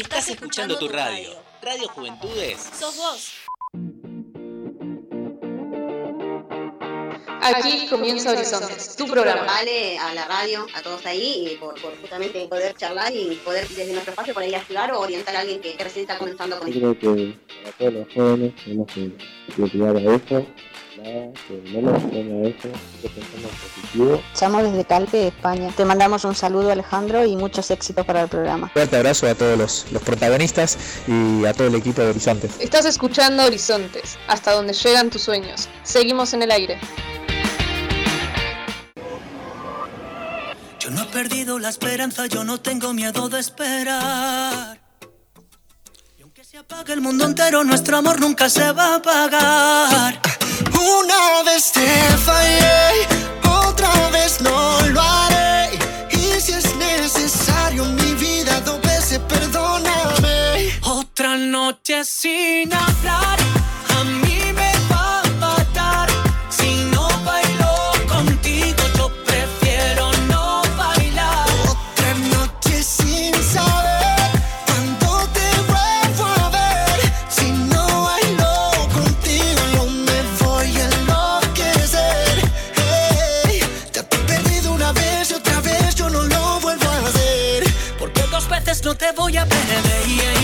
Estás escuchando tu radio. Radio Juventudes. Sos vos. Aquí comienza Horizontes, tu programa. Vale a la radio, a todos ahí, y por, por justamente poder charlar y poder desde nuestro espacio por ahí ayudar o orientar a alguien que, que recién está comenzando con Yo esto. creo que para todos los jóvenes tenemos que, que cuidar a eso, nada, que no nos extraña eso, que pensemos positivo. Llamo desde Calpe, España. Te mandamos un saludo Alejandro y muchos éxitos para el programa. Fuerte abrazo a todos los, los protagonistas y a todo el equipo de Horizontes. Estás escuchando Horizontes, hasta donde llegan tus sueños. Seguimos en el aire. Yo no he perdido la esperanza, yo no tengo miedo de esperar. Y aunque se apague el mundo entero, nuestro amor nunca se va a apagar. Una vez te fallé, otra vez no lo haré. Y si es necesario, mi vida dos veces perdóname. Otra noche sin hablar, no te voy a perder. Yeah,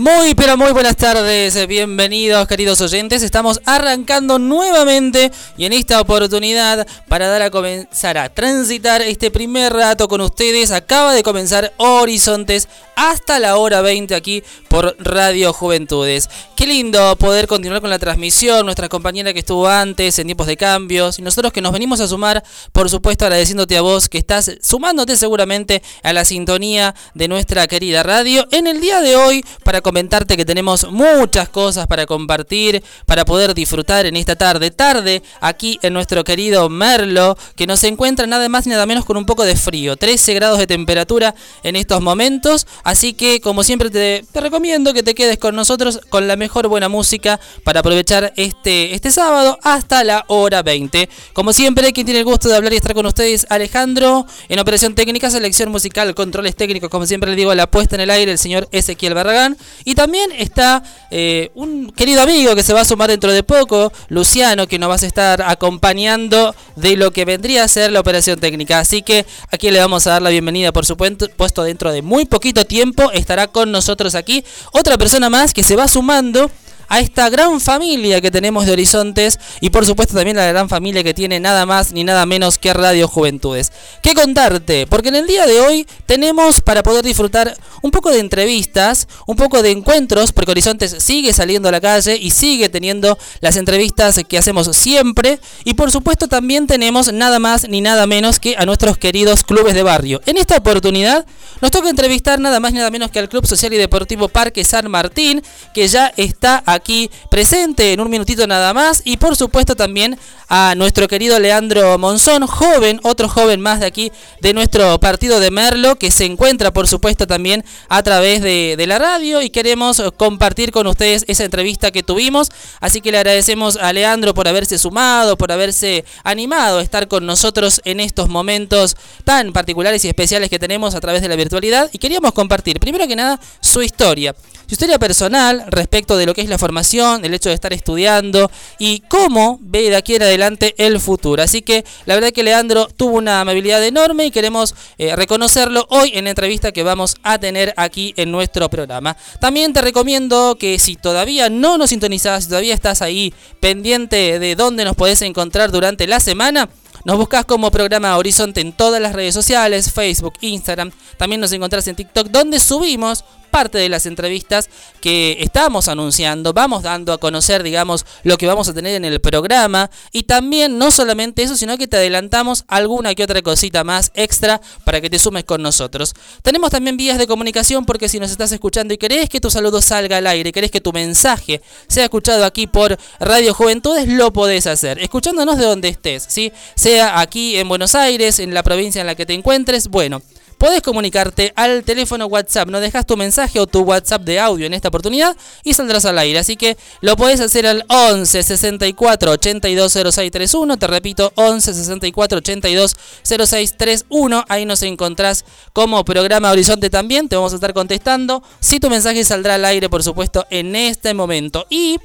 Muy pero muy buenas tardes, bienvenidos queridos oyentes, estamos arrancando nuevamente y en esta oportunidad para dar a comenzar a transitar este primer rato con ustedes, acaba de comenzar Horizontes hasta la hora 20 aquí por Radio Juventudes. Qué lindo poder continuar con la transmisión, nuestra compañera que estuvo antes en tiempos de cambios y nosotros que nos venimos a sumar, por supuesto agradeciéndote a vos que estás sumándote seguramente a la sintonía de nuestra querida radio. En el día de hoy para comentarte que tenemos muchas cosas para compartir, para poder disfrutar en esta tarde, tarde aquí en nuestro querido Merlo, que nos encuentra nada más ni nada menos con un poco de frío, 13 grados de temperatura en estos momentos, así que como siempre te, te recomiendo que te quedes con nosotros con la mejor buena música para aprovechar este, este sábado hasta la hora 20. Como siempre, quien tiene el gusto de hablar y estar con ustedes, Alejandro, en operación técnica, selección musical, controles técnicos, como siempre le digo, la puesta en el aire, el señor Ezequiel Barragán. Y también está eh, un querido amigo que se va a sumar dentro de poco, Luciano, que nos va a estar acompañando de lo que vendría a ser la operación técnica. Así que aquí le vamos a dar la bienvenida, por supuesto, puesto dentro de muy poquito tiempo estará con nosotros aquí otra persona más que se va sumando a esta gran familia que tenemos de Horizontes y por supuesto también a la gran familia que tiene nada más ni nada menos que Radio Juventudes. ¿Qué contarte? Porque en el día de hoy tenemos para poder disfrutar un poco de entrevistas, un poco de encuentros, porque Horizontes sigue saliendo a la calle y sigue teniendo las entrevistas que hacemos siempre y por supuesto también tenemos nada más ni nada menos que a nuestros queridos clubes de barrio. En esta oportunidad nos toca entrevistar nada más ni nada menos que al Club Social y Deportivo Parque San Martín, que ya está aquí presente en un minutito nada más. Y por supuesto también a nuestro querido Leandro Monzón, joven, otro joven más de aquí de nuestro partido de Merlo, que se encuentra por supuesto también a través de, de la radio y queremos compartir con ustedes esa entrevista que tuvimos. Así que le agradecemos a Leandro por haberse sumado, por haberse animado a estar con nosotros en estos momentos tan particulares y especiales que tenemos a través de la virtualidad. Y queríamos compartir, primero que nada, su historia. Su historia personal respecto de lo que es la formación el hecho de estar estudiando y cómo ve de aquí en adelante el futuro. Así que la verdad que Leandro tuvo una amabilidad enorme y queremos eh, reconocerlo hoy en la entrevista que vamos a tener aquí en nuestro programa. También te recomiendo que si todavía no nos sintonizas, si todavía estás ahí pendiente de dónde nos podés encontrar durante la semana, nos buscas como programa Horizonte en todas las redes sociales, Facebook, Instagram. También nos encontrás en TikTok, donde subimos parte de las entrevistas que estamos anunciando, vamos dando a conocer, digamos, lo que vamos a tener en el programa y también no solamente eso, sino que te adelantamos alguna que otra cosita más extra para que te sumes con nosotros. Tenemos también vías de comunicación porque si nos estás escuchando y querés que tu saludo salga al aire, querés que tu mensaje sea escuchado aquí por Radio Juventudes, lo podés hacer, escuchándonos de donde estés, ¿sí? Sea aquí en Buenos Aires, en la provincia en la que te encuentres, bueno, Puedes comunicarte al teléfono WhatsApp, no dejas tu mensaje o tu WhatsApp de audio en esta oportunidad y saldrás al aire. Así que lo puedes hacer al 11 64 82 0631. Te repito, 11 64 82 0631. Ahí nos encontrás como programa Horizonte también. Te vamos a estar contestando. Si tu mensaje saldrá al aire, por supuesto, en este momento. Y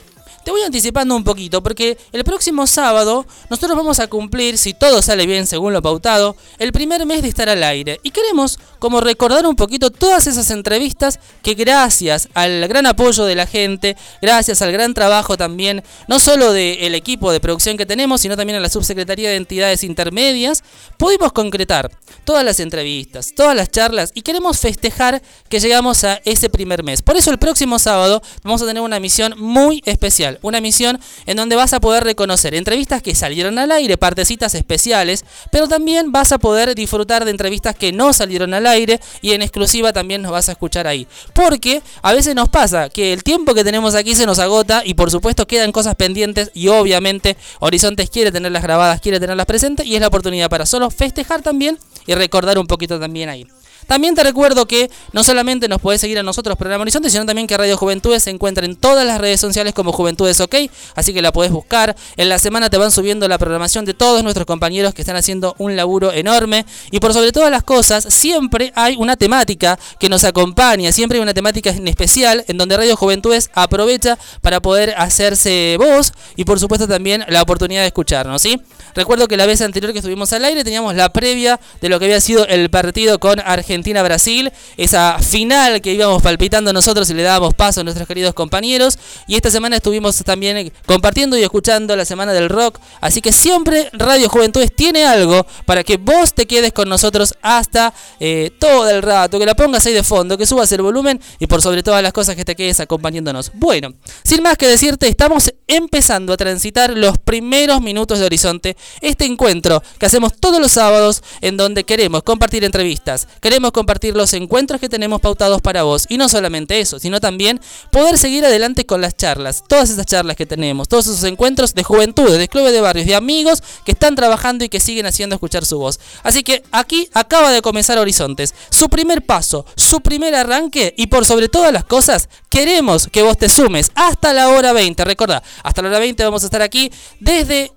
te voy anticipando un poquito porque el próximo sábado nosotros vamos a cumplir, si todo sale bien según lo pautado, el primer mes de estar al aire. Y queremos como recordar un poquito todas esas entrevistas que gracias al gran apoyo de la gente, gracias al gran trabajo también, no solo del equipo de producción que tenemos, sino también a la Subsecretaría de Entidades Intermedias, pudimos concretar todas las entrevistas, todas las charlas y queremos festejar que llegamos a ese primer mes. Por eso el próximo sábado vamos a tener una misión muy especial una misión en donde vas a poder reconocer entrevistas que salieron al aire, partecitas especiales, pero también vas a poder disfrutar de entrevistas que no salieron al aire y en exclusiva también nos vas a escuchar ahí. Porque a veces nos pasa que el tiempo que tenemos aquí se nos agota y por supuesto quedan cosas pendientes y obviamente Horizontes quiere tenerlas grabadas, quiere tenerlas presentes y es la oportunidad para solo festejar también y recordar un poquito también ahí. También te recuerdo que no solamente nos puedes seguir a nosotros, Programa Horizonte, sino también que Radio Juventudes se encuentra en todas las redes sociales como Juventudes OK, así que la puedes buscar. En la semana te van subiendo la programación de todos nuestros compañeros que están haciendo un laburo enorme. Y por sobre todas las cosas, siempre hay una temática que nos acompaña, siempre hay una temática en especial en donde Radio Juventudes aprovecha para poder hacerse voz y por supuesto también la oportunidad de escucharnos, ¿sí? Recuerdo que la vez anterior que estuvimos al aire teníamos la previa de lo que había sido el partido con Argentina-Brasil, esa final que íbamos palpitando nosotros y le dábamos paso a nuestros queridos compañeros. Y esta semana estuvimos también compartiendo y escuchando la semana del rock. Así que siempre Radio Juventudes tiene algo para que vos te quedes con nosotros hasta eh, todo el rato, que la pongas ahí de fondo, que subas el volumen y por sobre todas las cosas que te quedes acompañándonos. Bueno, sin más que decirte, estamos empezando a transitar los primeros minutos de Horizonte este encuentro que hacemos todos los sábados en donde queremos compartir entrevistas, queremos compartir los encuentros que tenemos pautados para vos y no solamente eso, sino también poder seguir adelante con las charlas, todas esas charlas que tenemos, todos esos encuentros de juventud, de clubes de barrios, de amigos que están trabajando y que siguen haciendo escuchar su voz. Así que aquí acaba de comenzar Horizontes, su primer paso, su primer arranque y por sobre todas las cosas queremos que vos te sumes hasta la hora 20. Recordá, hasta la hora 20 vamos a estar aquí desde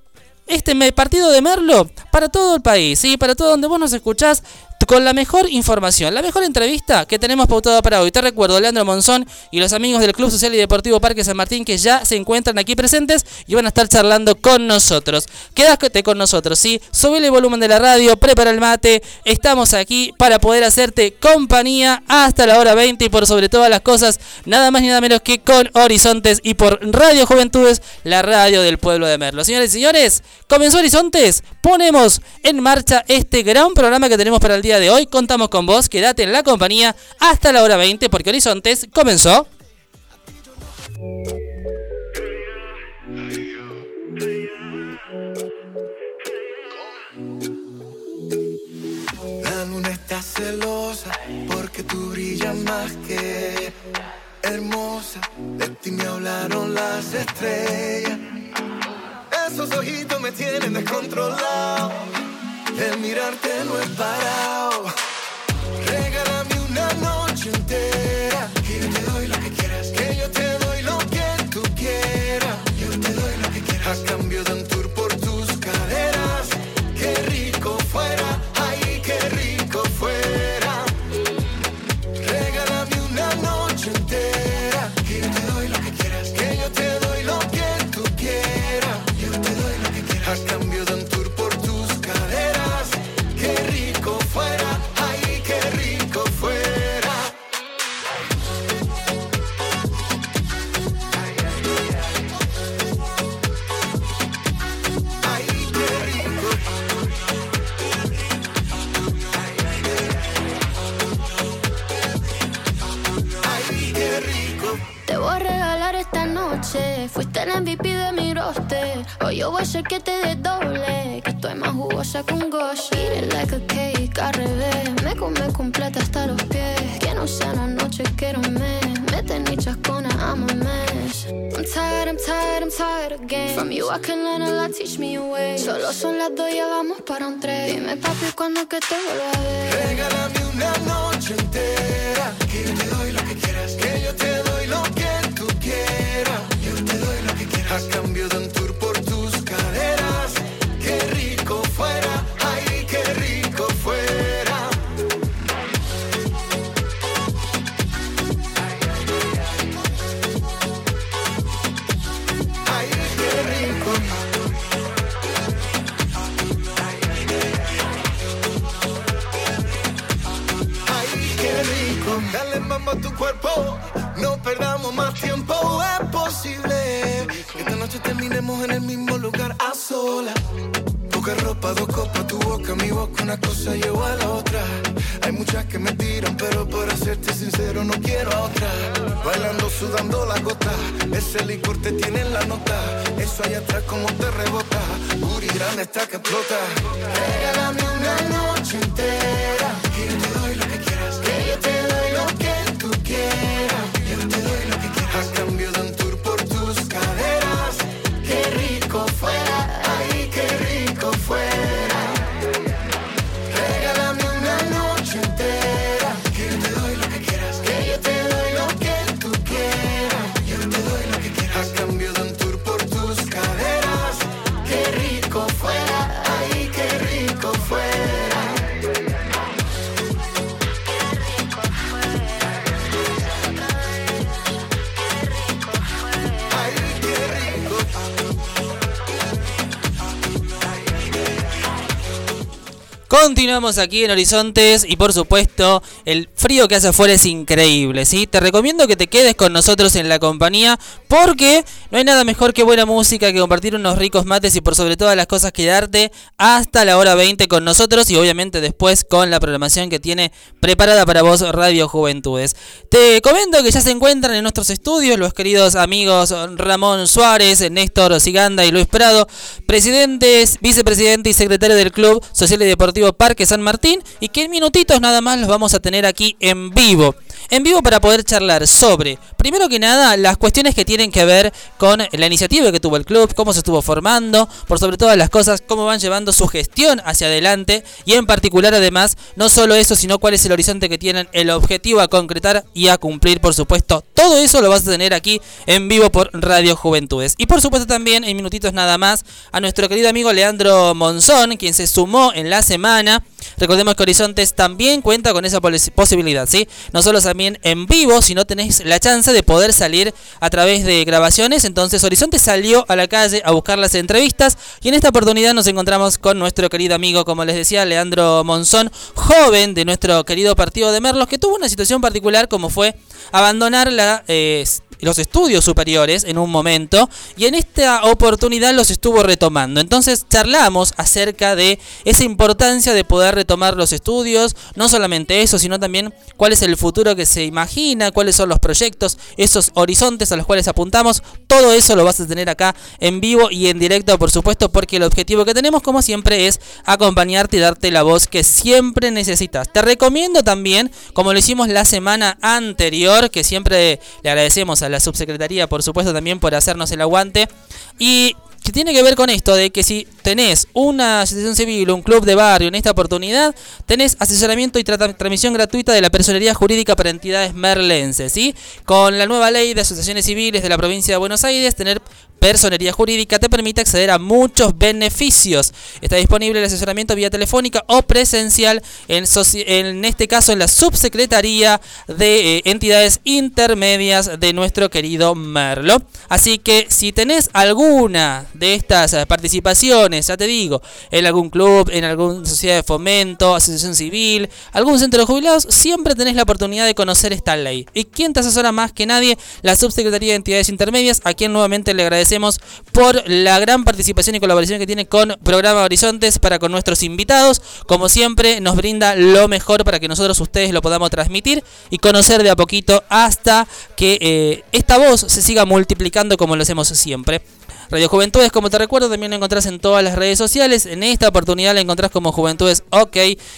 este partido de Merlo para todo el país, ¿sí? para todo donde vos nos escuchás con la mejor información, la mejor entrevista que tenemos pautada para hoy. Te recuerdo, Leandro Monzón y los amigos del Club Social y Deportivo Parque San Martín que ya se encuentran aquí presentes y van a estar charlando con nosotros. Quédate con nosotros, ¿sí? Sube el volumen de la radio, prepara el mate. Estamos aquí para poder hacerte compañía hasta la hora 20 y por sobre todas las cosas, nada más ni nada menos que con Horizontes y por Radio Juventudes, la radio del pueblo de Merlo. Señores y señores, comenzó Horizontes, ponemos en marcha este gran programa que tenemos para el día de hoy. Contamos con vos, quédate en la compañía hasta la hora 20 porque Horizontes comenzó. La luna está celosa porque tú brillas más que hermosa. De ti me hablaron las estrellas. Esos ojitos me tienen descontrolado. El mirarte no es parado. Regálame una noche entera. Que yo te doy lo que quieras. Que yo te doy lo que tú quieras. Yo te doy lo que quieras. A cambio de noche. Fuiste el MVP de mi roster. Hoy yo voy a hacer que te des doble. Que estoy más jugosa que un gosh. Eat it like a cake al revés. Me come completa hasta los pies. Que no sea una noche, quiero un mes. Mete ni chascona, I'm a mess. I'm tired, I'm tired, I'm tired again. From you I can learn a lot, teach me a way. Solo son las dos, ya vamos para un tres. Dime papi, ¿cuándo que te vuelva a ver? Regálame una noche entera. Perdamos más tiempo. Es posible que esta noche terminemos en el mismo lugar a sola. Poca ropa, dos copas, tu boca, mi boca, una cosa lleva a la otra. Hay muchas que me tiran, pero por serte sincero no quiero a otra. Bailando, sudando la gota, ese licor te tiene en la nota. Eso allá atrás como te rebota, Guri grande está que explota. Regálame una noche entera, Continuamos aquí en Horizontes y por supuesto el frío que hace afuera es increíble, ¿sí? Te recomiendo que te quedes con nosotros en la compañía porque no hay nada mejor que buena música, que compartir unos ricos mates y por sobre todas las cosas quedarte hasta la hora 20 con nosotros y obviamente después con la programación que tiene preparada para vos Radio Juventudes. Te comento que ya se encuentran en nuestros estudios los queridos amigos Ramón Suárez, Néstor Siganda y Luis Prado, presidentes, vicepresidente y secretario del Club Social y Deportivo Parque San Martín y que en minutitos nada más los vamos a tener aquí en vivo. En vivo para poder charlar sobre, primero que nada, las cuestiones que tienen que ver con la iniciativa que tuvo el club, cómo se estuvo formando, por sobre todas las cosas, cómo van llevando su gestión hacia adelante y en particular además, no solo eso, sino cuál es el horizonte que tienen, el objetivo a concretar y a cumplir, por supuesto. Todo eso lo vas a tener aquí en vivo por Radio Juventudes. Y por supuesto también, en minutitos nada más, a nuestro querido amigo Leandro Monzón, quien se sumó en la semana. Recordemos que Horizontes también cuenta con esa pos- posibilidad, ¿sí? No solo también en vivo, sino tenéis la chance de poder salir a través de grabaciones. Entonces Horizonte salió a la calle a buscar las entrevistas y en esta oportunidad nos encontramos con nuestro querido amigo, como les decía, Leandro Monzón, joven de nuestro querido partido de Merlos, que tuvo una situación particular como fue abandonar los estudios superiores en un momento y en esta oportunidad los estuvo retomando. Entonces charlamos acerca de esa importancia de poder retomar los estudios, no solamente eso, sino también cuál es el futuro que se imagina, cuáles son los proyectos, esos horizontes a los cuales apuntamos. Todo eso lo vas a tener acá en vivo y en directo, por supuesto, porque el objetivo que tenemos, como siempre, es acompañarte y darte la voz que siempre necesitas. Te recomiendo también, como lo hicimos la semana anterior, que siempre le agradecemos a la subsecretaría, por supuesto, también por hacernos el aguante. Y que tiene que ver con esto de que si tenés una asociación civil o un club de barrio en esta oportunidad, tenés asesoramiento y transmisión gratuita de la personería jurídica para entidades merlenses, ¿sí? Con la nueva ley de asociaciones civiles de la provincia de Buenos Aires, tener Personería Jurídica te permite acceder a muchos beneficios. Está disponible el asesoramiento vía telefónica o presencial, en, en este caso en la subsecretaría de eh, entidades intermedias de nuestro querido Merlo. Así que si tenés alguna de estas eh, participaciones, ya te digo, en algún club, en alguna sociedad de fomento, asociación civil, algún centro de jubilados, siempre tenés la oportunidad de conocer esta ley. ¿Y quién te asesora más que nadie? La subsecretaría de entidades intermedias, a quien nuevamente le agradecemos por la gran participación y colaboración que tiene con Programa Horizontes para con nuestros invitados. Como siempre, nos brinda lo mejor para que nosotros ustedes lo podamos transmitir y conocer de a poquito hasta que eh, esta voz se siga multiplicando como lo hacemos siempre. Radio Juventudes, como te recuerdo, también lo encontrás en todas las redes sociales. En esta oportunidad la encontrás como Juventudes OK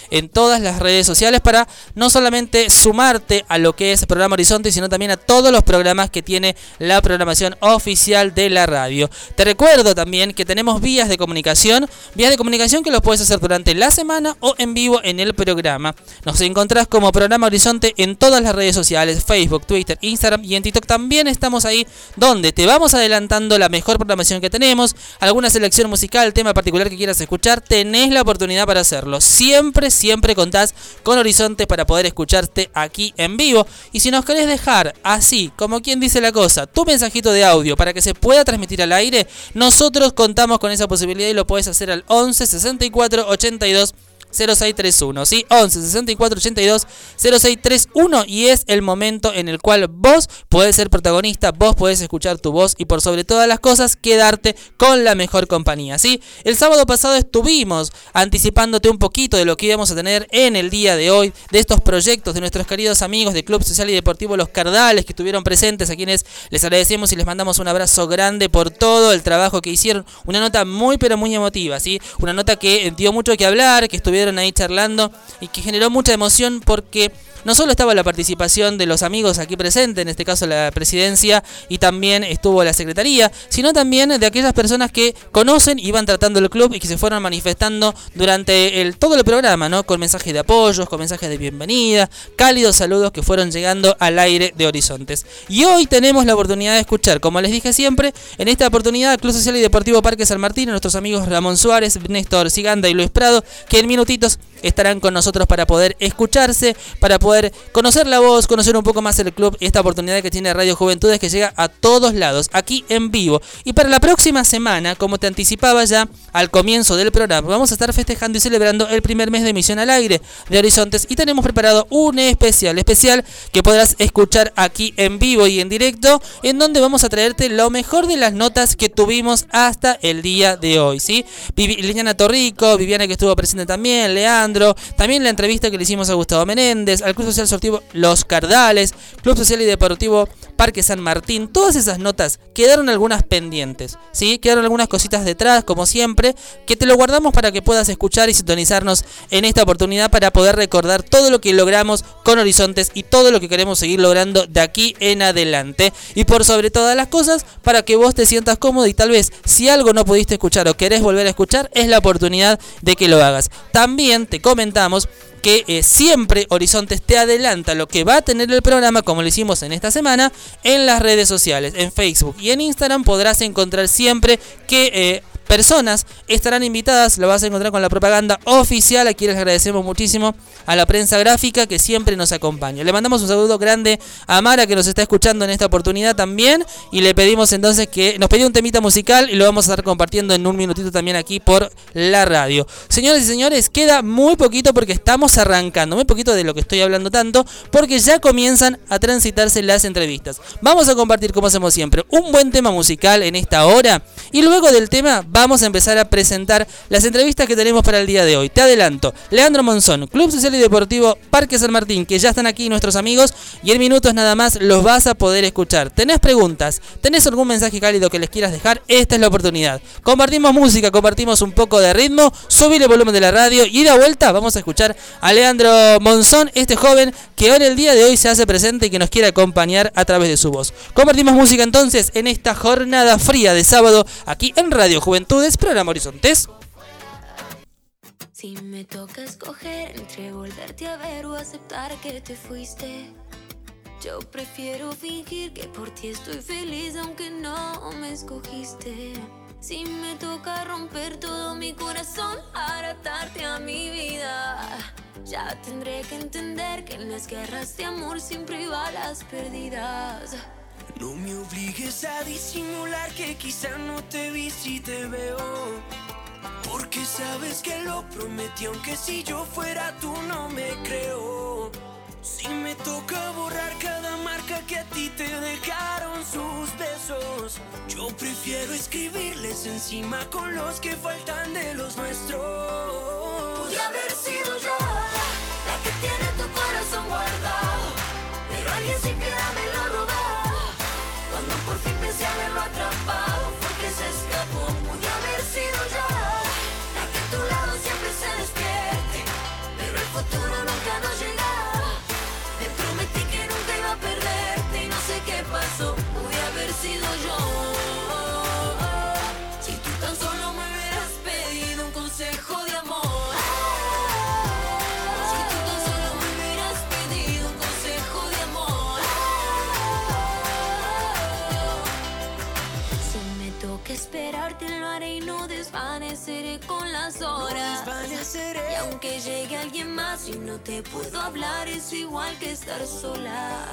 en todas las redes sociales para no solamente sumarte a lo que es el programa Horizonte, sino también a todos los programas que tiene la programación oficial de la radio. Te recuerdo también que tenemos vías de comunicación, vías de comunicación que los puedes hacer durante la semana o en vivo en el programa. Nos encontrás como programa Horizonte en todas las redes sociales, Facebook, Twitter, Instagram y en TikTok también estamos ahí donde te vamos adelantando la mejor programación que tenemos, alguna selección musical, tema particular que quieras escuchar, tenés la oportunidad para hacerlo. Siempre, siempre contás con Horizonte para poder escucharte aquí en vivo. Y si nos querés dejar así, como quien dice la cosa, tu mensajito de audio para que se pueda transmitir al aire, nosotros contamos con esa posibilidad y lo puedes hacer al 11 64 82 0631, ¿sí? 11 64 82 0631 y es el momento en el cual vos podés ser protagonista, vos podés escuchar tu voz y por sobre todas las cosas quedarte con la mejor compañía, ¿sí? El sábado pasado estuvimos anticipándote un poquito de lo que íbamos a tener en el día de hoy, de estos proyectos de nuestros queridos amigos de Club Social y Deportivo Los Cardales que estuvieron presentes, a quienes les agradecemos y les mandamos un abrazo grande por todo el trabajo que hicieron, una nota muy pero muy emotiva, ¿sí? Una nota que dio mucho que hablar, que estuvieron ahí charlando y que generó mucha emoción porque no solo estaba la participación de los amigos aquí presentes, en este caso la presidencia, y también estuvo la secretaría, sino también de aquellas personas que conocen y van tratando el club y que se fueron manifestando durante el, todo el programa, ¿no? Con mensajes de apoyos, con mensajes de bienvenida, cálidos saludos que fueron llegando al aire de Horizontes. Y hoy tenemos la oportunidad de escuchar, como les dije siempre, en esta oportunidad Club Social y Deportivo Parque San Martín, a nuestros amigos Ramón Suárez, Néstor Siganda y Luis Prado, que en minutitos estarán con nosotros para poder escucharse, para poder conocer la voz, conocer un poco más el club esta oportunidad que tiene Radio Juventudes que llega a todos lados, aquí en vivo. Y para la próxima semana, como te anticipaba ya al comienzo del programa, vamos a estar festejando y celebrando el primer mes de emisión al aire de Horizontes y tenemos preparado un especial, especial que podrás escuchar aquí en vivo y en directo, en donde vamos a traerte lo mejor de las notas que tuvimos hasta el día de hoy, ¿sí? Liliana Torrico, Viviana que estuvo presente también, Leandro, también la entrevista que le hicimos a Gustavo Menéndez, al Club Social Sortivo Los Cardales, Club Social y Deportivo Parque San Martín, todas esas notas quedaron algunas pendientes, ¿sí? Quedaron algunas cositas detrás, como siempre, que te lo guardamos para que puedas escuchar y sintonizarnos en esta oportunidad para poder recordar todo lo que logramos con Horizontes y todo lo que queremos seguir logrando de aquí en adelante. Y por sobre todas las cosas, para que vos te sientas cómodo y tal vez si algo no pudiste escuchar o querés volver a escuchar, es la oportunidad de que lo hagas. También te comentamos que eh, siempre Horizontes te adelanta lo que va a tener el programa, como lo hicimos en esta semana, en las redes sociales, en Facebook y en Instagram podrás encontrar siempre que eh, personas estarán invitadas, lo vas a encontrar con la propaganda oficial, a quienes agradecemos muchísimo a la prensa gráfica que siempre nos acompaña. Le mandamos un saludo grande a Mara que nos está escuchando en esta oportunidad también y le pedimos entonces que nos pidió un temita musical y lo vamos a estar compartiendo en un minutito también aquí por la radio. Señores y señores, queda muy poquito porque estamos arrancando, muy poquito de lo que estoy hablando tanto, porque ya comienzan a transitarse las entrevistas. Vamos a compartir como hacemos siempre un buen tema musical en esta hora y luego del tema vamos a empezar a presentar las entrevistas que tenemos para el día de hoy. Te adelanto, Leandro Monzón, Club Social y Deportivo Parque San Martín, que ya están aquí nuestros amigos y en minutos nada más los vas a poder escuchar. ¿Tenés preguntas? ¿Tenés algún mensaje cálido que les quieras dejar? Esta es la oportunidad. Compartimos música, compartimos un poco de ritmo, subir el volumen de la radio y de vuelta vamos a escuchar a Leandro Monzón, este joven que ahora el día de hoy se hace presente y que nos quiere acompañar a través de su voz. Compartimos música entonces en esta jornada fría de sábado aquí en Radio Juventud Juventudes, programa Horizontes. Si me toca escoger entre volverte a ver o aceptar que te fuiste, Yo prefiero fingir que por ti estoy feliz aunque no me escogiste. Si me toca romper todo mi corazón para atarte a mi vida, ya tendré que entender que en las guerras de amor siempre hay balas perdidas. No me obligues a disimular que quizá no te vi si te veo. Porque sabes que lo prometí, aunque si yo fuera tú no me creo. Si me toca borrar cada marca que a ti te dejaron sus besos, yo prefiero escribirles encima con los que faltan de los nuestros. Pude haber sido yo la que tiene tu corazón guardado, pero alguien sin piedad me lo robó. Por fin pensé haberlo atrapado, Y aunque llegue alguien más y no te puedo hablar, es igual que estar sola.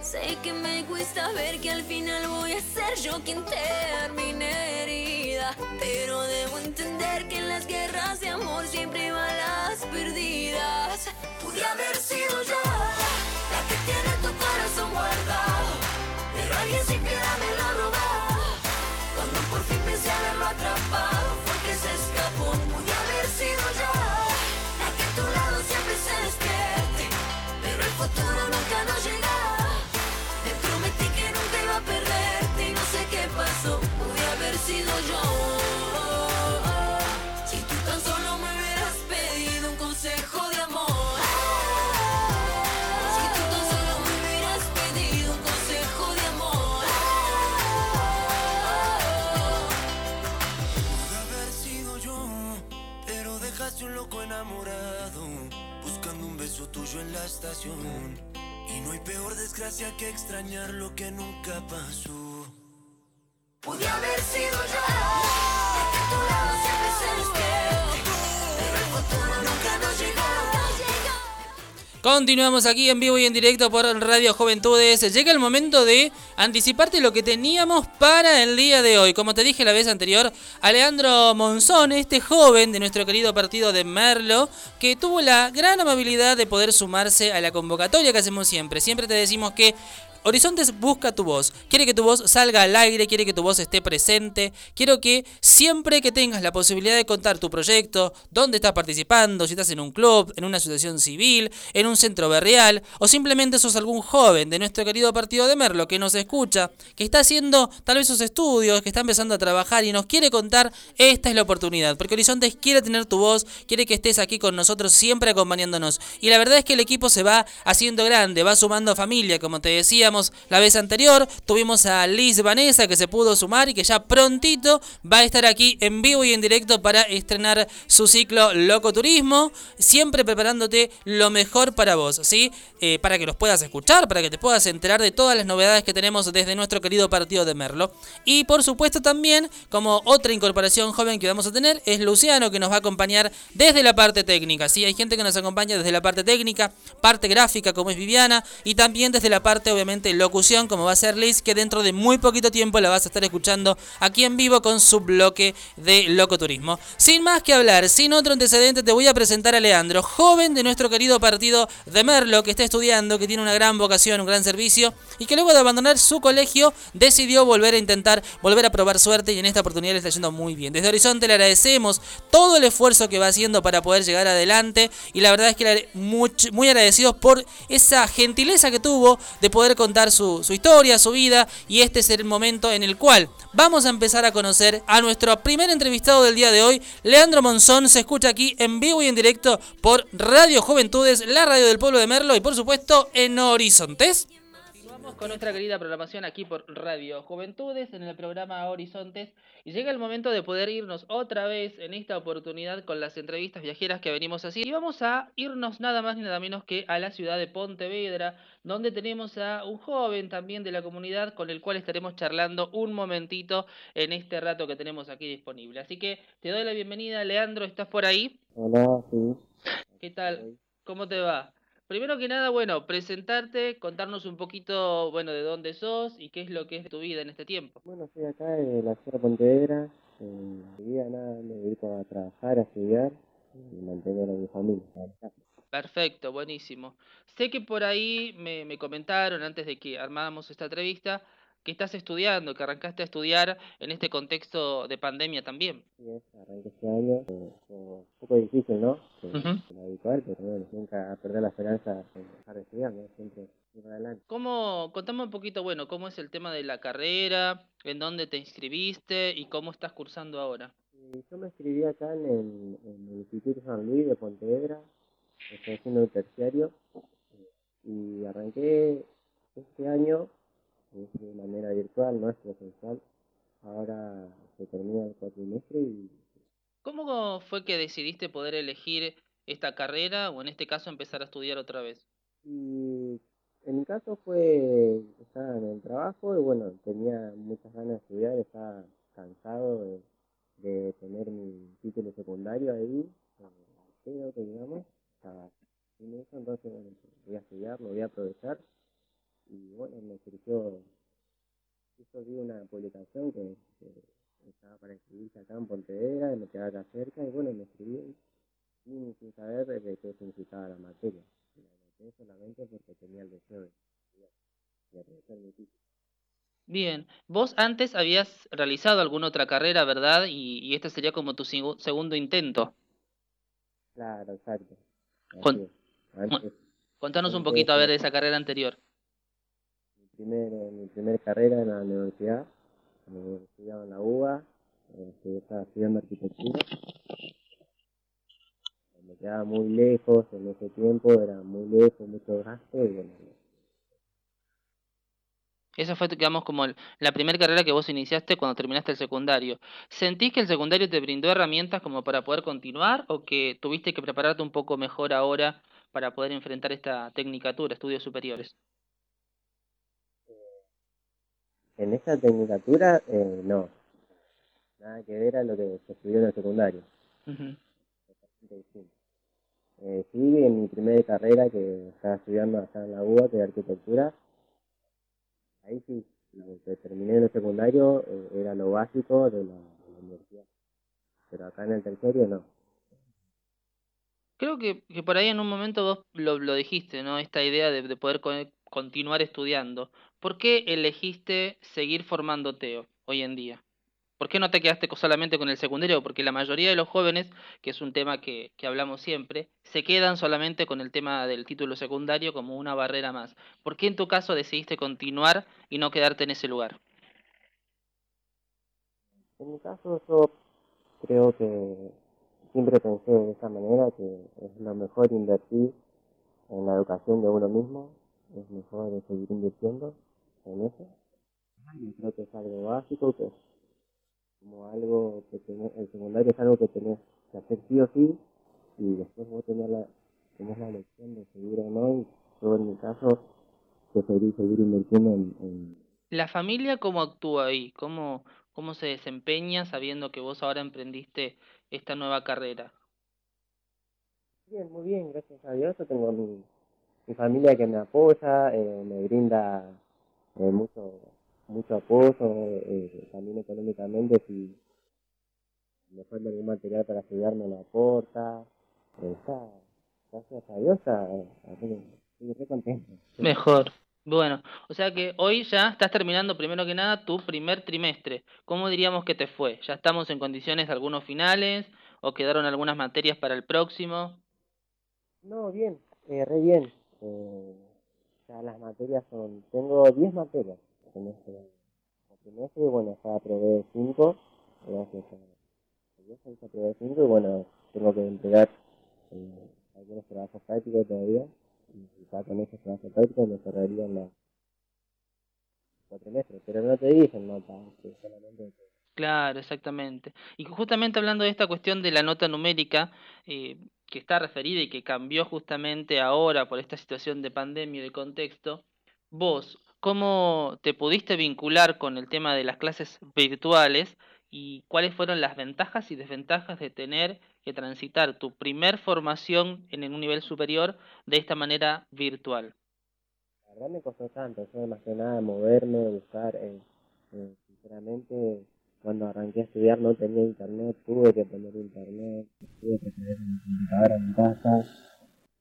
Sé que me cuesta ver que al final voy a ser yo quien termine herida. Pero debo entender que en las guerras de amor siempre hay balas perdidas. Pude haber sido yo la que tiene tu corazón guardado. Pero alguien sin piedad me lo robó. Cuando por fin pensé haberlo atrapado, Pero Y no hay peor desgracia que extrañar lo que nunca pasó. Pude haber sido yo Continuamos aquí en vivo y en directo por Radio Juventudes. Llega el momento de anticiparte lo que teníamos para el día de hoy. Como te dije la vez anterior, Alejandro Monzón, este joven de nuestro querido partido de Merlo, que tuvo la gran amabilidad de poder sumarse a la convocatoria que hacemos siempre. Siempre te decimos que Horizontes busca tu voz. Quiere que tu voz salga al aire, quiere que tu voz esté presente. Quiero que siempre que tengas la posibilidad de contar tu proyecto, dónde estás participando, si estás en un club, en una asociación civil, en un centro berreal, o simplemente sos algún joven de nuestro querido partido de Merlo que nos escucha, que está haciendo tal vez sus estudios, que está empezando a trabajar y nos quiere contar, esta es la oportunidad. Porque Horizontes quiere tener tu voz, quiere que estés aquí con nosotros siempre acompañándonos. Y la verdad es que el equipo se va haciendo grande, va sumando familia, como te decíamos la vez anterior. Tuvimos a Liz Vanessa que se pudo sumar y que ya prontito va a estar aquí en vivo y en directo para estrenar su ciclo Loco Turismo. Siempre preparándote lo mejor para vos, ¿sí? Eh, para que los puedas escuchar, para que te puedas enterar de todas las novedades que tenemos desde nuestro querido partido de Merlo. Y por supuesto también, como otra incorporación joven que vamos a tener, es Luciano que nos va a acompañar desde la parte técnica. ¿sí? Hay gente que nos acompaña desde la parte técnica, parte gráfica como es Viviana, y también desde la parte obviamente locución como va a ser Liz, que dentro de muy poquito tiempo la vas a estar escuchando aquí en vivo con su bloque de Locoturismo. Sin más que hablar, sin otro antecedente, te voy a presentar a Leandro, joven de nuestro querido partido de Merlo, que está estudiando, que tiene una gran vocación, un gran servicio, y que luego de abandonar su colegio decidió volver a intentar, volver a probar suerte, y en esta oportunidad le está yendo muy bien. Desde Horizonte le agradecemos todo el esfuerzo que va haciendo para poder llegar adelante, y la verdad es que muy, muy agradecidos por esa gentileza que tuvo de poder contar su, su historia, su vida, y este es el momento en el cual vamos a empezar a conocer a nuestro primer entrevistado del día de hoy, Leandro Monzón, se escucha aquí en vivo y en directo por Radio Juventudes, la radio del pueblo de Merlo y por supuesto en Horizontes. Con nuestra querida programación aquí por Radio Juventudes en el programa Horizontes y llega el momento de poder irnos otra vez en esta oportunidad con las entrevistas viajeras que venimos así y vamos a irnos nada más ni nada menos que a la ciudad de Pontevedra donde tenemos a un joven también de la comunidad con el cual estaremos charlando un momentito en este rato que tenemos aquí disponible. Así que te doy la bienvenida, Leandro, ¿estás por ahí? Hola, sí. ¿Qué tal? ¿Cómo te va? Primero que nada, bueno, presentarte, contarnos un poquito, bueno, de dónde sos y qué es lo que es tu vida en este tiempo. Bueno, estoy acá en la ciudad de Pontevedra. En mi vida nada, me dedico a trabajar, a estudiar y mantener a mi familia. Perfecto, buenísimo. Sé que por ahí me, me comentaron antes de que armáramos esta entrevista que estás estudiando, que arrancaste a estudiar en este contexto de pandemia también. Sí, es, arranqué este año, eh, un poco difícil, ¿no? Que- habitual, pero bueno, nunca perder la esperanza en dejar de estudiar, ¿no? Siempre ir adelante. ¿Cómo, contame un poquito, bueno, cómo es el tema de la carrera, en dónde te inscribiste y cómo estás cursando ahora? Yo me inscribí acá en el, en el Instituto San Luis de Pontevedra, estoy haciendo el terciario, eh, y arranqué este año de manera virtual, no es presencial. Ahora se termina el cuatrimestre y ¿Cómo fue que decidiste poder elegir esta carrera o en este caso empezar a estudiar otra vez? Y en mi caso fue, estaba en el trabajo y bueno, tenía muchas ganas de estudiar, estaba cansado de, de tener mi título secundario ahí, eh, pero que digamos, estaba sin eso, entonces bueno, voy a estudiar, lo voy a aprovechar y bueno, me surgió, justo vi una publicación que, que estaba para inscribirse acá en Pontevedra, me quedaba acá cerca y bueno, me inscribí sin, sin saber de qué significaba la materia. La anoté solamente porque tenía el deseo de aprovechar mi título. Bien, vos antes habías realizado alguna otra carrera, ¿verdad? Y, y este sería como tu segu- segundo intento. Claro, exacto. Con-. Antes, Contanos un poquito a ver de esa carrera anterior. Primer, eh, mi primer carrera en la universidad, eh, estudiaba en la UBA, eh, estu- estaba estudiando arquitectura. Me quedaba muy lejos en ese tiempo, era muy lejos, mucho gasto y bueno, Esa fue, digamos, como la primera carrera que vos iniciaste cuando terminaste el secundario. ¿Sentís que el secundario te brindó herramientas como para poder continuar o que tuviste que prepararte un poco mejor ahora para poder enfrentar esta tecnicatura, estudios superiores? En esta tecnicatura, eh, no. Nada que ver a lo que se estudió en el secundario. Eh, sí, en mi primera carrera que estaba estudiando acá en la UBA, que de arquitectura, ahí sí, lo que terminé en el secundario eh, era lo básico de la, de la universidad. Pero acá en el terciario no. Creo que, que por ahí en un momento vos lo, lo dijiste, ¿no? Esta idea de, de poder continuar estudiando. ¿Por qué elegiste seguir formándote ho- hoy en día? ¿Por qué no te quedaste solamente con el secundario? Porque la mayoría de los jóvenes, que es un tema que, que hablamos siempre, se quedan solamente con el tema del título secundario como una barrera más. ¿Por qué en tu caso decidiste continuar y no quedarte en ese lugar? En mi caso yo creo que siempre pensé de esa manera que es lo mejor invertir en la educación de uno mismo, es mejor seguir invirtiendo en eso. Y creo que es algo básico, que es como algo que tenés, el secundario es algo que tenés que hacer sí o sí, y después vos tenés la, tenés la elección de seguir o no, y yo en mi caso preferí seguir invirtiendo en, en ¿La familia cómo actúa ahí? ¿Cómo, cómo se desempeña sabiendo que vos ahora emprendiste esta nueva carrera? Bien, muy bien, gracias a Dios. Yo tengo mi, mi familia que me apoya, eh, me brinda eh, mucho mucho apoyo, eh, también económicamente, si me falta algún material para estudiar me lo aporta. Eh, está, gracias a Dios, estoy re contento. Mejor. Bueno, o sea que hoy ya estás terminando primero que nada tu primer trimestre. ¿Cómo diríamos que te fue? ¿Ya estamos en condiciones de algunos finales o quedaron algunas materias para el próximo? No, bien, eh, re bien. Eh, ya las materias son, tengo 10 materias en este trimestre, y bueno, ya aprobé 5, gracias a a Dios, ya aprobé 5 y bueno, tengo que entregar eh, algunos trabajos prácticos todavía, y ya con esos trabajos prácticos me cerrarían la, cuatrimestre, pero no te dicen nota, solamente Claro, exactamente. Y justamente hablando de esta cuestión de la nota numérica, eh, que está referida y que cambió justamente ahora por esta situación de pandemia y de contexto, vos, ¿cómo te pudiste vincular con el tema de las clases virtuales y cuáles fueron las ventajas y desventajas de tener que transitar tu primer formación en un nivel superior de esta manera virtual? La verdad me costó tanto, yo más que nada moverme, buscar, eh, eh, sinceramente cuando arranqué a estudiar no tenía internet, tuve que poner internet, tuve que tener una computadora en casa,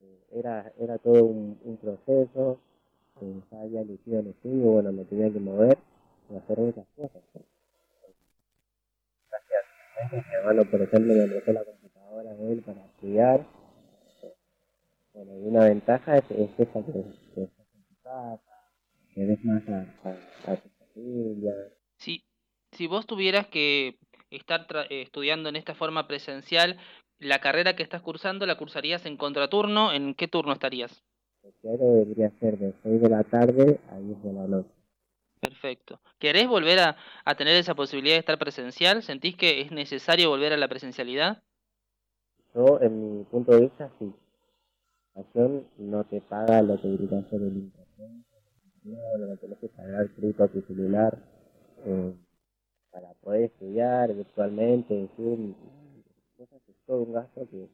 eh, era, era todo un, un proceso, eh, ya había elegido el estudio, bueno, me tenía que mover y hacer muchas cosas. Gracias. Mi hermano, por ejemplo, me prestó la computadora de él para estudiar. Bueno, y una ventaja es, es esa que, que estás en tu casa, que ves más a, a, a tu familia. Sí, si vos tuvieras que estar tra- eh, estudiando en esta forma presencial, la carrera que estás cursando, ¿la cursarías en contraturno? ¿En qué turno estarías? El diario debería ser de 6 de la tarde a 10 de la noche. Perfecto. ¿Querés volver a, a tener esa posibilidad de estar presencial? ¿Sentís que es necesario volver a la presencialidad? Yo, en mi punto de vista, sí. La acción no te paga lo que debería hacer el internet, no, no tenés que pagar fruto a tu celular eh, para poder estudiar virtualmente, en Zoom, cosas es todo un gasto que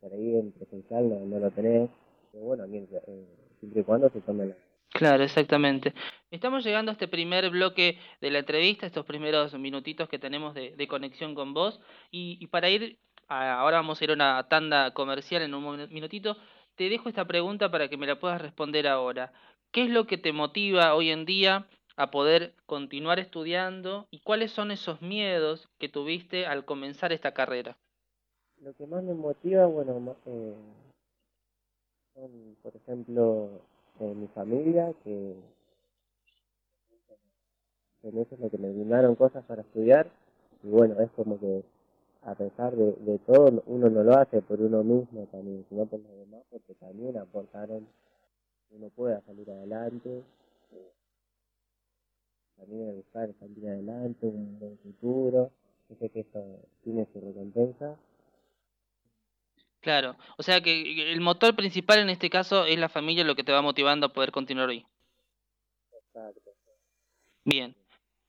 por ahí en presencial no, no lo tenés, pero bueno, eh, siempre y cuando se tome la Claro, exactamente. Estamos llegando a este primer bloque de la entrevista, estos primeros minutitos que tenemos de, de conexión con vos. Y, y para ir, a- ahora vamos a ir a una tanda comercial en un minutito. Te dejo esta pregunta para que me la puedas responder ahora. ¿Qué es lo que te motiva hoy en día a poder continuar estudiando y cuáles son esos miedos que tuviste al comenzar esta carrera? Lo que más me motiva, bueno, eh, son, por ejemplo, eh, mi familia, que en eso es lo que me brindaron cosas para estudiar, y bueno, es como que a pesar de, de todo, uno no lo hace por uno mismo también, sino por los demás, porque también aportaron que uno pueda salir adelante, también el buscar salir adelante, un buen futuro, yo sé que eso tiene su recompensa, Claro, o sea que el motor principal en este caso es la familia lo que te va motivando a poder continuar hoy. Exacto. Bien,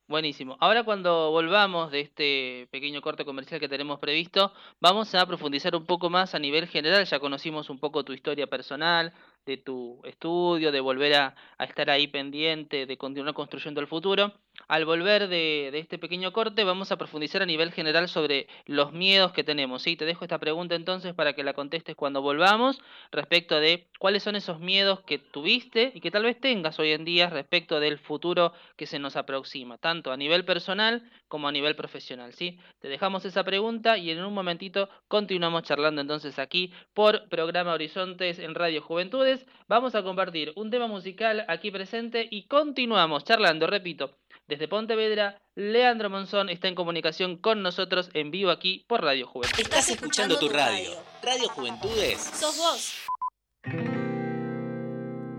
buenísimo. Ahora cuando volvamos de este pequeño corte comercial que tenemos previsto, vamos a profundizar un poco más a nivel general. Ya conocimos un poco tu historia personal, de tu estudio, de volver a, a estar ahí pendiente, de continuar construyendo el futuro. Al volver de, este pequeño corte, vamos a profundizar a nivel general sobre los miedos que tenemos. ¿sí? Te dejo esta pregunta entonces para que la contestes cuando volvamos respecto de cuáles son esos miedos que tuviste y que tal vez tengas hoy en día respecto del futuro que se nos aproxima, tanto a nivel personal como a nivel profesional. ¿sí? Te dejamos esa pregunta y en un momentito continuamos charlando entonces aquí por programa Horizontes en Radio Juventudes. Vamos a compartir un tema musical aquí presente y continuamos charlando, repito, desde Pontevedra, Leandro Monzón está en comunicación con nosotros en vivo aquí por Radio Juventud. Estás escuchando tu radio. Radio Juventudes. Sos vos.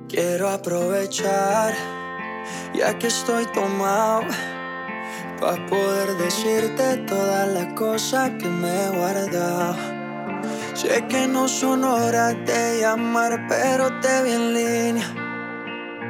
Quiero aprovechar, ya que estoy tomado, para poder decirte todas las cosas que me he guardado. Sé que no son horas de llamar, pero te vi en línea.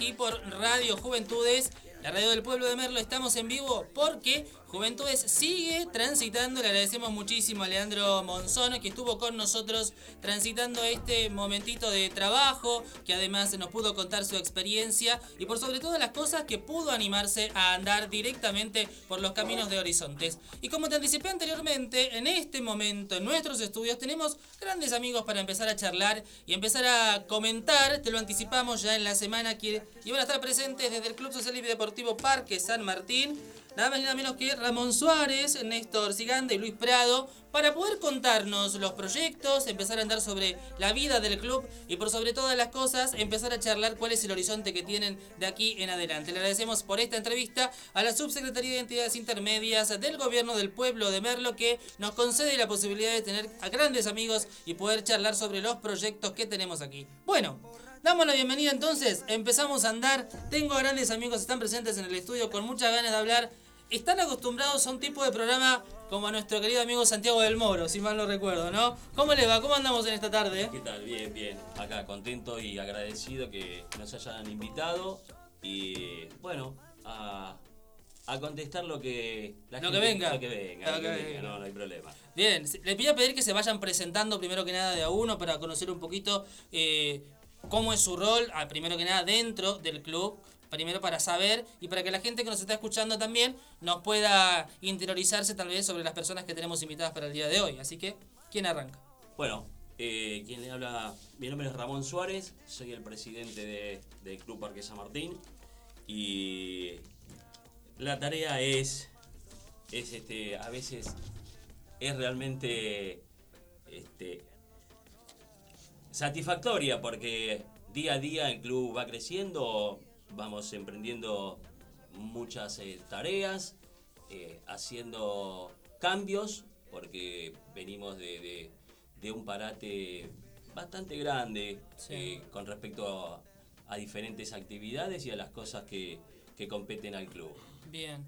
Aquí por Radio Juventudes, la radio del pueblo de Merlo. Estamos en vivo porque Juventudes sigue transitando. Le agradecemos muchísimo a Leandro Monzón que estuvo con nosotros transitando este momentito de trabajo, que además nos pudo contar su experiencia y por sobre todas las cosas que pudo animarse a andar directamente por los caminos de Horizontes. Y como te anticipé anteriormente, en este momento en nuestros estudios tenemos grandes amigos para empezar a charlar y empezar a comentar. Te lo anticipamos ya en la semana que iban a estar presentes desde el Club Social y Deportivo Parque San Martín. Nada más y nada menos que Ramón Suárez, Néstor Siganda y Luis Prado, para poder contarnos los proyectos, empezar a andar sobre la vida del club y por sobre todas las cosas, empezar a charlar cuál es el horizonte que tienen de aquí en adelante. Le agradecemos por esta entrevista a la Subsecretaría de Entidades Intermedias del Gobierno del Pueblo de Merlo que nos concede la posibilidad de tener a grandes amigos y poder charlar sobre los proyectos que tenemos aquí. Bueno, Damos la bienvenida entonces, empezamos a andar. Tengo grandes amigos, están presentes en el estudio con muchas ganas de hablar. Están acostumbrados a un tipo de programa como a nuestro querido amigo Santiago del Moro, si mal no recuerdo, ¿no? ¿Cómo les va? ¿Cómo andamos en esta tarde? ¿Qué tal? Bien, bien. Acá contento y agradecido que nos hayan invitado y bueno, a, a contestar lo que la Lo gente- que venga. Lo que venga, Lo lo que que venga, venga. no, no hay problema. Bien, les pido pedir que se vayan presentando primero que nada de a uno para conocer un poquito eh, cómo es su rol, ah, primero que nada dentro del club, primero para saber y para que la gente que nos está escuchando también nos pueda interiorizarse tal vez sobre las personas que tenemos invitadas para el día de hoy. Así que, ¿quién arranca? Bueno, eh, quien le habla, mi nombre es Ramón Suárez, soy el presidente de- del Club Parque San Martín y la tarea es, es este, a veces es realmente este, satisfactoria porque día a día el club va creciendo, vamos emprendiendo muchas eh, tareas, eh, haciendo cambios porque venimos de, de- de un parate bastante grande Sí. eh, con respecto a, a diferentes actividades y a las cosas que, que competen al club. Bien.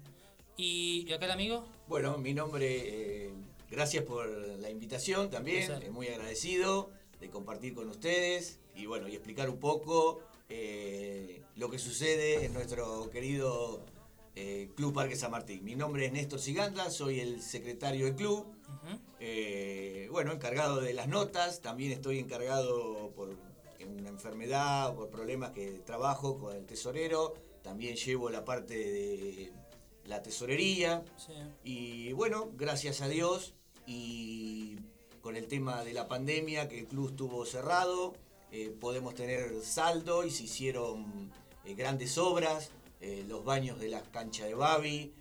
¿Y, y acá el amigo? Bueno, mi nombre, eh, gracias por la invitación también, eh, muy agradecido de compartir con ustedes y bueno, y explicar un poco eh, lo que sucede en nuestro querido eh, Club Parque San Martín. Mi nombre es Néstor Siganda, soy el secretario del club, eh, bueno, encargado de las notas, también estoy encargado por una enfermedad o por problemas que trabajo con el tesorero, también llevo la parte de la tesorería. Sí. Y bueno, gracias a Dios y con el tema de la pandemia que el club estuvo cerrado, eh, podemos tener saldo y se hicieron eh, grandes obras, eh, los baños de la cancha de Babi,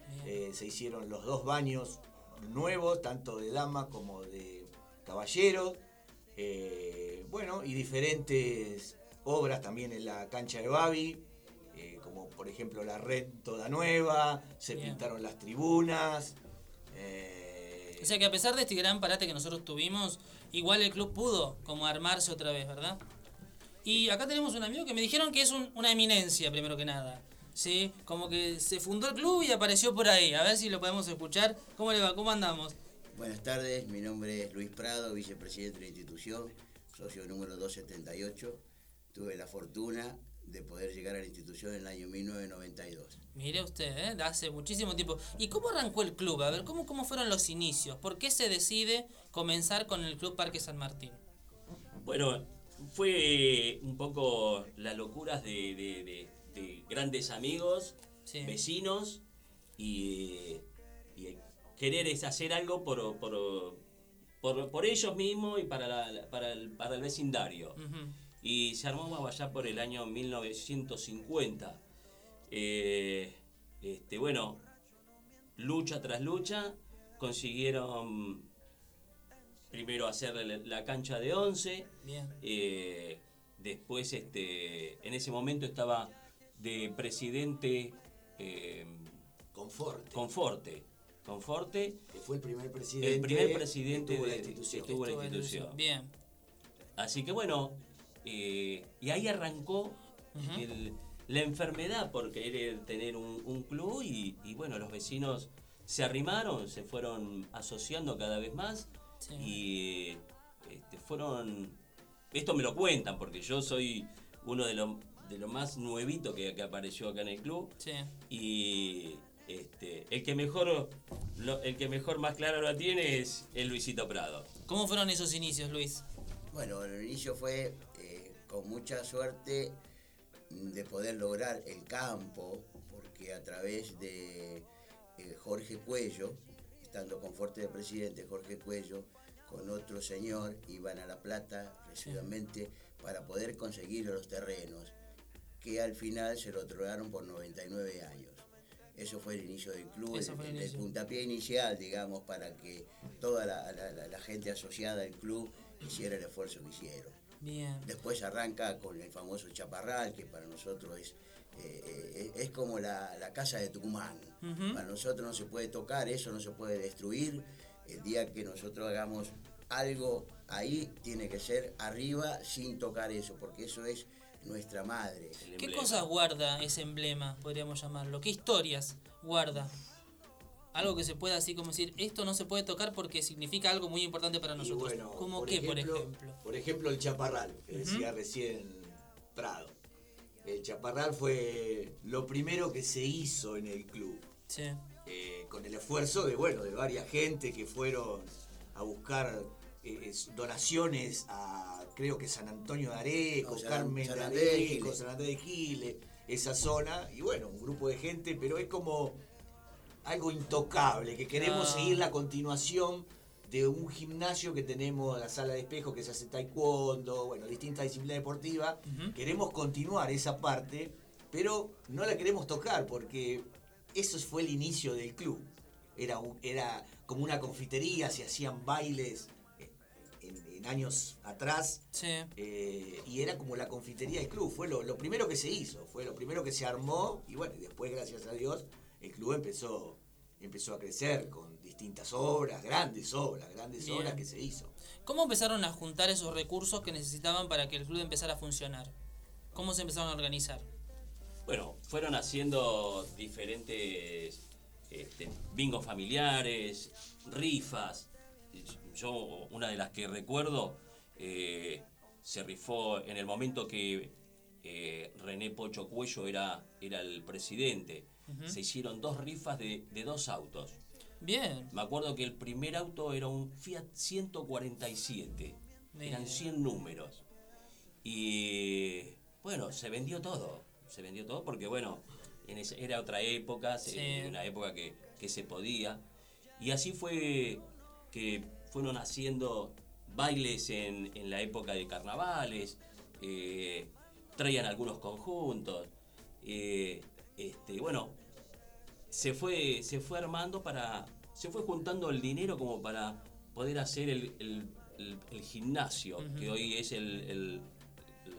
se hicieron los dos baños nuevos, tanto de damas como de caballeros, eh, bueno, y diferentes obras también en la cancha de Babi, como por ejemplo la red toda nueva, se Bien. pintaron las tribunas. eh, O sea que a pesar de este gran parate que nosotros tuvimos, igual el club pudo como armarse otra vez, ¿verdad? Y acá tenemos un amigo que me dijeron que es un- una eminencia, primero que nada. ¿Sí? Como que se fundó el club y apareció por ahí. A ver si lo podemos escuchar. ¿Cómo le va? ¿Cómo andamos? Buenas tardes, mi nombre es Luis Prado, vicepresidente de la institución. socio número 278. Tuve la fortuna de poder llegar a la institución en el año 1992. Mire usted, ¿eh? de hace muchísimo tiempo. ¿Y cómo arrancó el club? A ver, ¿cómo, ¿cómo fueron los inicios? ¿Por qué se decide comenzar con el Club Parque San Martín? Bueno, fue un poco las locuras de, de- de- de grandes amigos, vecinos y, y querer es hacer algo por, por, por, por ellos mismos y para, la- para, el, para el vecindario. Y se armó allá por el año 1950. Eh, este, bueno, lucha tras lucha, consiguieron primero hacer la, la cancha de 11. Bien. eh, después, este, en ese momento estaba de presidente eh, Conforte. Conforte. Conforte. Que fue el primer presidente. El primer presidente que tuvo la de- institución. que tuvo la Estuvo en institución. Bien. Así que bueno, eh, y ahí arrancó el- la enfermedad por querer tener un, un club y, y bueno, los vecinos se arrimaron, se fueron asociando cada vez más y este, fueron... Esto me lo cuentan porque yo soy uno de los de lo más nuevito que, que apareció acá en el club Sí. y este, el que mejor lo- el que mejor más claro lo tiene es el Luisito Prado. ¿Cómo fueron esos inicios, Luis? Bueno, el inicio fue con mucha suerte de poder lograr el campo, porque a través de eh, Jorge Cuello, estando con Fuerte de Presidente, Jorge Cuello, con otro señor, iban a La Plata residualmente para poder conseguir los terrenos, que al final se lo otorgaron por 99 años. Eso fue el inicio del club, el, puntapié inicial, digamos, para que toda la- la gente asociada al club hiciera el esfuerzo que hicieron. Bien. Después arranca con el famoso chaparral, que para nosotros es, eh, eh, es como la, la casa de Tucumán. Ujú. Para nosotros no se puede tocar, eso no se puede destruir. El día que nosotros hagamos algo ahí, tiene que ser arriba sin tocar eso, porque eso es nuestra madre. ¿Qué cosas guarda ese emblema, podríamos llamarlo? ¿Qué historias guarda? Algo que se pueda así como decir, esto no se puede tocar porque significa algo muy importante para nosotros. bueno, ¿Cómo por qué, por ejemplo? Por ejemplo, el chaparral, que decía recién Prado. El chaparral fue lo primero que se hizo en el club. Sí. eh, con el esfuerzo de, bueno, de varias gente que fueron a buscar eh, es- donaciones a, creo que San Antonio de Areco, No, San- Carmen San de Areco. San Andrés de Giles, esa zona, y bueno, un grupo de gente, pero es como algo intocable, que queremos Ah. seguir la continuación de un gimnasio que tenemos, la sala de espejo que se hace taekwondo, bueno, distintas disciplinas deportivas. Queremos continuar esa parte, pero no la queremos tocar porque eso fue el inicio del club. Era, era como una confitería, se hacían bailes eh, en, en años atrás. eh, y era como la confitería del club. Fue lo, lo primero que se hizo, fue lo primero que se armó. Y bueno, después, gracias a Dios, el club empezó, empezó a crecer con distintas obras, grandes obras, grandes Bien. obras que se hizo. ¿Cómo empezaron a juntar esos recursos que necesitaban para que el club empezara a funcionar? ¿Cómo se empezaron a organizar? Bueno, fueron haciendo diferentes este, bingos familiares, rifas. Yo, una de las que recuerdo, eh, se rifó en el momento que eh, René Pocho Cuello era, era el presidente. Se hicieron dos rifas de, de dos autos. Bien. Me acuerdo que el primer auto era un Fiat 147. Eran Bien. 100 números. Y bueno, se vendió todo. Se vendió todo porque, bueno, en ese- era otra época, se- Sí. una época que, que se podía. Y así fue que fueron haciendo bailes en, en la época de carnavales, eh, traían algunos conjuntos. eh, este, bueno, se fue, se fue armando para. Se fue juntando el dinero como para poder hacer el, el- el- el gimnasio, que hoy es el,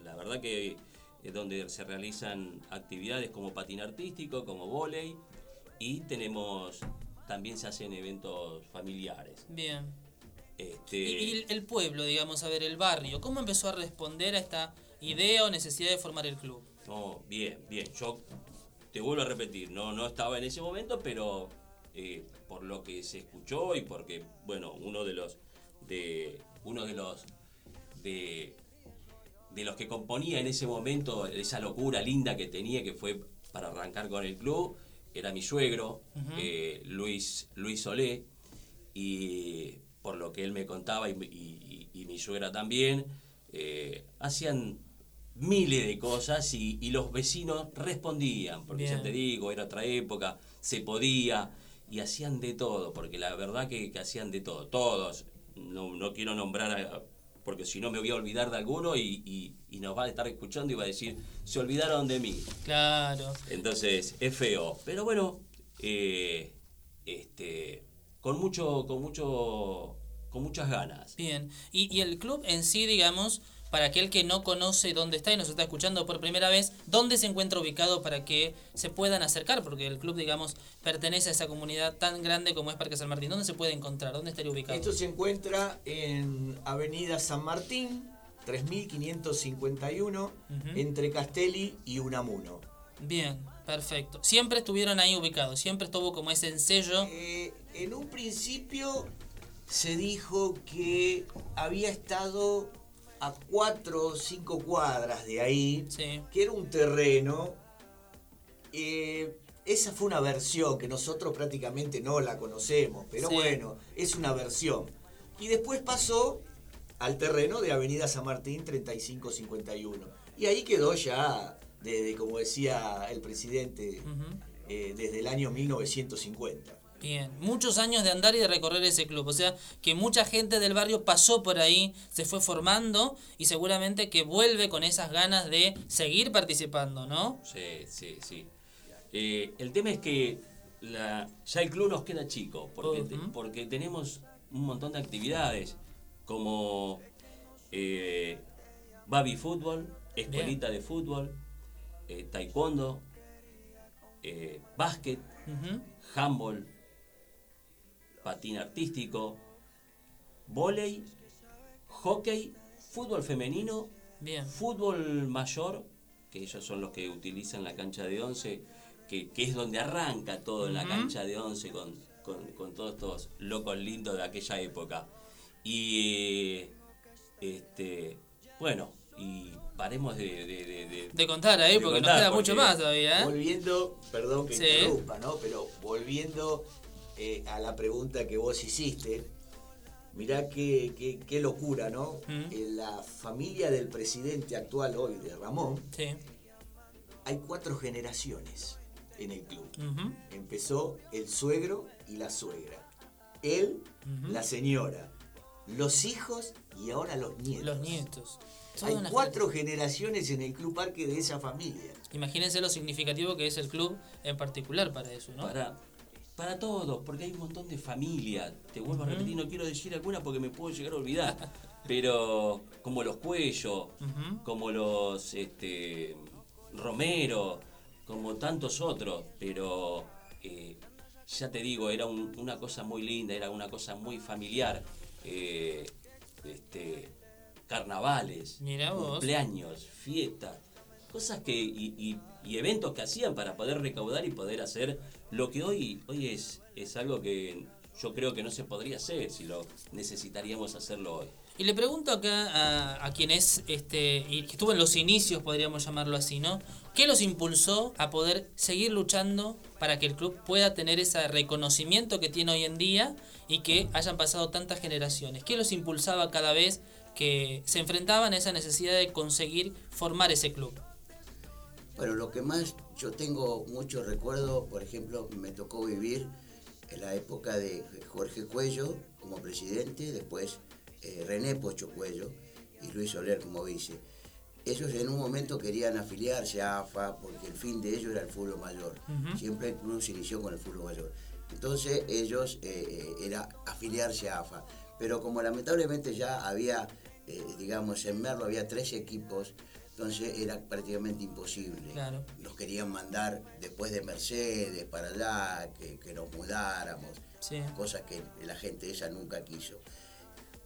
la verdad que es donde se realizan actividades como patín artístico, como volei, y tenemos. También se hacen eventos familiares. Bien. Este, Y, y el- pueblo, digamos, a ver, el barrio, ¿cómo empezó a responder a esta idea o necesidad de formar el club? No, bien, bien. Yo te vuelvo a repetir, no, no estaba en ese momento, pero eh, por lo que se escuchó y porque, bueno, uno de los de uno de los de, de los que componía en ese momento esa locura linda que tenía, que fue para arrancar con el club, era mi suegro, eh, Luis, Luis Solé, y por lo que él me contaba y, y- y- y mi suegra también, eh, hacían miles de cosas y, y los vecinos respondían, porque ya te digo, era otra época, se podía, y hacían de todo, porque la verdad que, que hacían de todo, todos, no, no quiero nombrar, a- porque si no me voy a olvidar de alguno y, y- y nos va a estar escuchando y va a decir, se olvidaron de mí. Claro. Entonces es feo. Pero bueno, eh, este, con mucho, con mucho, con muchas ganas. Bien. Y, y el club en sí, digamos, para aquel que no conoce dónde está y nos está escuchando por primera vez, ¿dónde se encuentra ubicado para que se puedan acercar? Porque el club, digamos, pertenece a esa comunidad tan grande como es Parque San Martín. ¿Dónde se puede encontrar? ¿Dónde estaría ubicado? Esto se encuentra en Avenida San Martín, 3551, Ujú. entre Castelli y Unamuno. Bien, perfecto. Siempre estuvieron ahí ubicados, siempre estuvo como ese sello. Eh, en un principio se dijo que había estado a cuatro o cinco cuadras de ahí, que era un terreno. eh, esa fue una versión que nosotros prácticamente no la conocemos, pero Sí. bueno, es una versión. Y después pasó al terreno de Avenida San Martín 3551. Y ahí quedó ya, desde, como decía el presidente, eh, desde el año 1950. Bien, muchos años de andar y de recorrer ese club. O sea, que mucha gente del barrio pasó por ahí, se fue formando y seguramente que vuelve con esas ganas de seguir participando, ¿no? Sí, sí, sí. Eh, el tema es que la, ya el club nos queda chico, porque, te- porque tenemos un montón de actividades, como eh, baby fútbol, escuelita de fútbol, eh, taekwondo, eh, básquet, handball, patín artístico, volei, hockey, fútbol femenino, fútbol mayor, que ellos son los que utilizan la cancha de 11, que, que es donde arranca todo en la cancha de 11 con, con- con todos estos locos lindos de aquella época. Y este bueno, y paremos de, de, de- de- De contar ahí, de porque nos contar, queda mucho más todavía, ¿eh? Volviendo, perdón que Sí. interrumpa, ¿no? Pero volviendo eh, a la pregunta que vos hiciste, mirá qué, qué- qué locura, ¿no? En la familia del presidente actual hoy, de Ramón, Sí. hay cuatro generaciones en el club. Ujú. Empezó el suegro y la suegra. Él, la señora, los hijos y ahora los nietos. Los nietos. Hay cuatro generaciones en el club parque de esa familia. Imagínense lo significativo que es el club en particular para eso, ¿no? Para, para todos, porque hay un montón de familias. Te vuelvo a repetir, no quiero decir alguna porque me puedo llegar a olvidar. Pero como los Cuellos, como los este, Romero, como tantos otros. Pero eh, ya te digo, era un- una cosa muy linda, era una cosa muy familiar. Eh, este, carnavales, cumpleaños, fiestas, cosas que y, y- y eventos que hacían para poder recaudar y poder hacer lo que hoy hoy es es algo que yo creo que no se podría hacer si lo necesitaríamos hacerlo hoy. Y le pregunto acá a, a quien es, este, que estuvo en los inicios, podríamos llamarlo así, ¿no? ¿Qué los impulsó a poder seguir luchando para que el club pueda tener ese reconocimiento que tiene hoy en día y que hayan pasado tantas generaciones? ¿Qué los impulsaba cada vez que se enfrentaban a esa necesidad de conseguir formar ese club? Bueno, lo que más yo tengo mucho recuerdo, por ejemplo, me tocó vivir en la época de Jorge Cuello como presidente, después eh, René Pocho Cuello y Luis Soler como vice. Ellos en un momento querían afiliarse a AFA porque el fin de ellos era el fútbol mayor. Ujú. Siempre el club se inició con el fútbol mayor. Entonces ellos eh, eh, era afiliarse a AFA. Pero como lamentablemente ya había, eh, digamos, en Merlo había tres equipos, entonces era prácticamente imposible. Claro. Nos querían mandar después de Mercedes para allá, que, que nos mudáramos, Sí. cosas que la gente esa nunca quiso.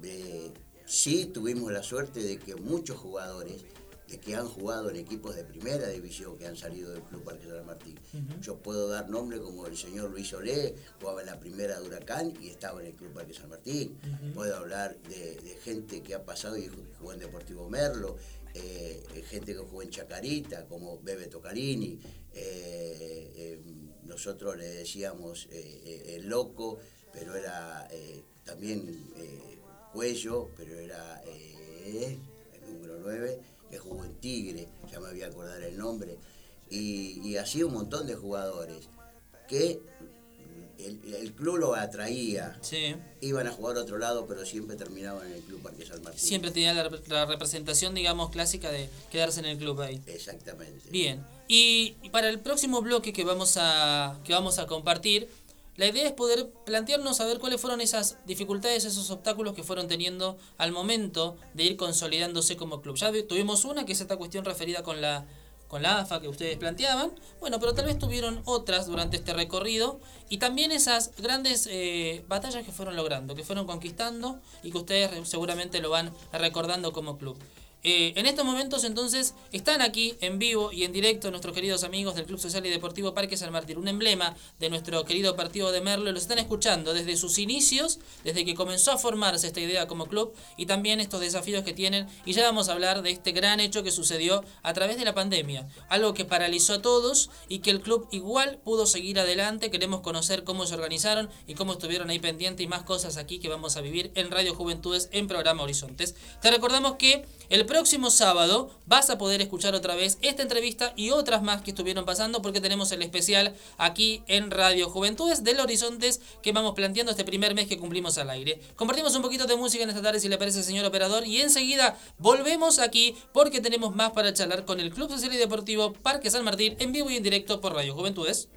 Eh, sí tuvimos la suerte de que muchos jugadores de que han jugado en equipos de primera división que han salido del Club Parque San Martín. Yo puedo dar nombre como el señor Luis Olé, jugaba en la primera de Huracán y estaba en el Club Parque San Martín. Puedo hablar de, de gente que ha pasado y jugó en Deportivo Merlo, eh, eh, gente que jugó en Chacarita, como Bebe Tocarini. eh, nosotros le decíamos el loco, pero era también Cuello, pero era el número 9, que jugó en Tigre, ya me voy a acordar el nombre. Y así un montón de jugadores que el, el club lo atraía. Sí. Iban a jugar a otro lado, pero siempre terminaban en el Club Parque San Martín. Siempre tenía la, la representación, digamos, clásica de quedarse en el club ahí. Exactamente. Bien. Y, y para el próximo bloque que vamos a que vamos a compartir, la idea es poder plantearnos a ver cuáles fueron esas dificultades, esos obstáculos que fueron teniendo al momento de ir consolidándose como club. Ya vi- tuvimos una que es esta cuestión referida con la con la AFA que ustedes planteaban, bueno, pero tal vez tuvieron otras durante este recorrido y también esas grandes eh, batallas que fueron logrando, que fueron conquistando y que ustedes seguramente lo van recordando como club. Eh, en estos momentos entonces están aquí en vivo y en directo nuestros queridos amigos del Club Social y Deportivo Parque San Martín, un emblema de nuestro querido partido de Merlo. Los están escuchando desde sus inicios, desde que comenzó a formarse esta idea como club y también estos desafíos que tienen. Y ya vamos a hablar de este gran hecho que sucedió a través de la pandemia, algo que paralizó a todos y que el club igual pudo seguir adelante. Queremos conocer cómo se organizaron y cómo estuvieron ahí pendientes y más cosas aquí que vamos a vivir en Radio Juventudes en programa Horizontes. Te recordamos que el próximo sábado vas a poder escuchar otra vez esta entrevista y otras más que estuvieron pasando porque tenemos el especial aquí en Radio Juventudes del Horizontes que vamos planteando este primer mes que cumplimos al aire. Compartimos un poquito de música en esta tarde si le parece señor operador y enseguida volvemos aquí porque tenemos más para charlar con el Club Social y Deportivo Parque San Martín en vivo y en directo por Radio Juventudes.